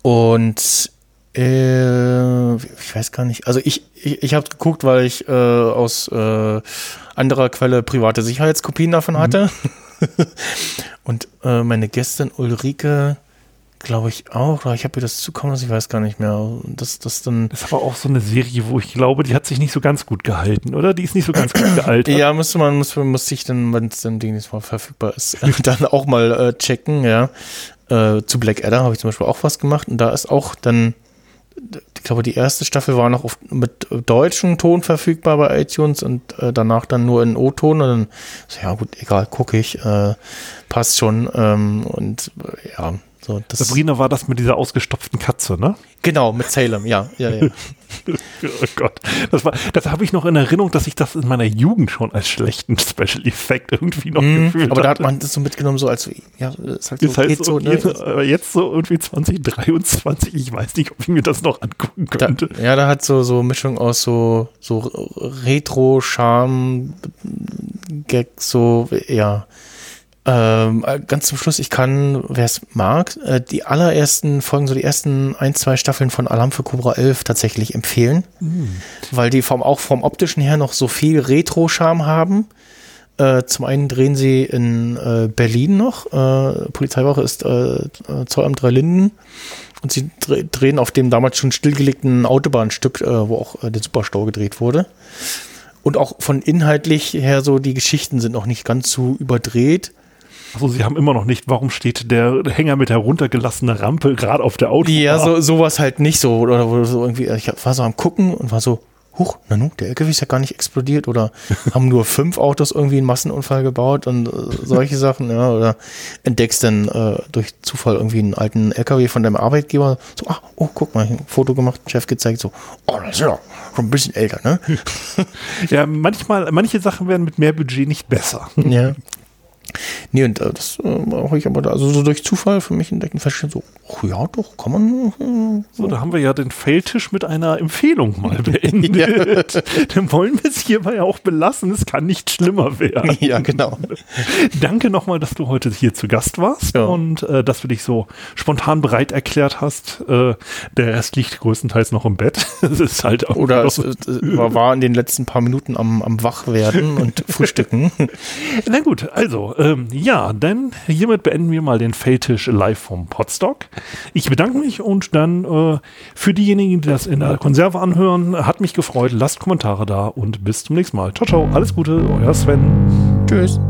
S3: Und äh, ich weiß gar nicht. Also ich, ich, ich habe geguckt, weil ich äh, aus äh, anderer Quelle private Sicherheitskopien davon mhm. hatte. Und äh, meine Gästin Ulrike, glaube ich auch. Ich habe ihr das zukommen lassen, ich weiß gar nicht mehr. Das, das, dann
S2: das ist aber auch so eine Serie, wo ich glaube, die hat sich nicht so ganz gut gehalten, oder? Die ist nicht so ganz gut gealtert.
S3: Ja, müsste man, muss, muss sich dann, wenn es dann Ding nicht mal verfügbar ist, dann auch mal äh, checken, ja. Äh, zu Black Adder habe ich zum Beispiel auch was gemacht und da ist auch dann ich glaube, die erste Staffel war noch mit deutschem Ton verfügbar bei iTunes und äh, danach dann nur in O-Ton und dann, ja gut, egal, gucke ich, äh, passt schon ähm, und äh, ja, so.
S2: Das Sabrina war das mit dieser ausgestopften Katze, ne?
S3: Genau, mit Salem, ja, ja, ja.
S2: oh Gott. Das, war, das habe ich noch in Erinnerung, dass ich das in meiner Jugend schon als schlechten Special Effekt irgendwie noch
S3: Mhm,
S2: gefühlt
S3: aber da hat man das so mitgenommen, so als, ja, ist halt so,
S2: Ist halt so,
S3: so, ne?
S2: jetzt, aber jetzt so irgendwie 2023, ich weiß nicht, ob ich mir das noch angucken
S3: Da,
S2: könnte.
S3: ja, da hat so, so Mischung aus so, so Retro, Charme, Gag, so, ja. Ähm, äh, ganz zum Schluss, ich kann, wer es mag, äh, die allerersten Folgen, so die ersten ein, zwei Staffeln von Alarm für Cobra 11 tatsächlich empfehlen, weil die vom, auch vom optischen her noch so viel Retro-Charme haben. Äh, zum einen drehen sie in äh, Berlin noch, äh, Polizeiwache ist äh, äh, Zollamt Dreilinden und sie dre drehen auf dem damals schon stillgelegten Autobahnstück, wo auch der Superstau gedreht wurde. Und auch von inhaltlich her so, die Geschichten sind noch nicht ganz so überdreht.
S2: Also sie haben immer noch nicht, warum steht der Hänger mit heruntergelassenen Rampe gerade auf der Autobahn?
S3: Ja, so, sowas halt nicht so. Oder wo so irgendwie, ich war so am Gucken und war so, huch, na nu, der LKW ist ja gar nicht explodiert oder haben nur fünf Autos irgendwie einen Massenunfall gebaut und äh, solche Sachen, ja, oder entdeckst dann äh, durch Zufall irgendwie einen alten LKW von deinem Arbeitgeber, so, ach, oh, guck mal, ein Foto gemacht, Chef gezeigt, so, oh, das ist ja schon ein bisschen älter, ne?
S2: Ja, manchmal, manche Sachen werden mit mehr Budget nicht besser.
S3: ja. Nee, und äh, das äh, mache ich aber da, also so durch Zufall für mich entdecken, feststellen, so, ach ja, doch, kann man, äh,
S2: So, da haben wir ja den Feldtisch mit einer Empfehlung mal beendet. Dann wollen wir es hierbei auch belassen. Es kann nicht schlimmer werden.
S3: ja, genau.
S2: Danke nochmal, dass du heute hier zu Gast warst
S3: Ja.
S2: und äh, dass du dich so spontan bereit erklärt hast. Äh, der Rest liegt größtenteils noch im Bett. Es ist halt auch
S3: Oder es, es war, war in den letzten paar Minuten am, am Wachwerden und Frühstücken.
S2: Na gut, also, ähm, ja, dann hiermit beenden wir mal den Feldtisch live vom Podstock. Ich bedanke mich und dann äh, für diejenigen, die das in der Konserve anhören, hat mich gefreut. Lasst Kommentare da und bis zum nächsten Mal. Ciao, ciao, alles Gute, euer Sven.
S3: Tschüss.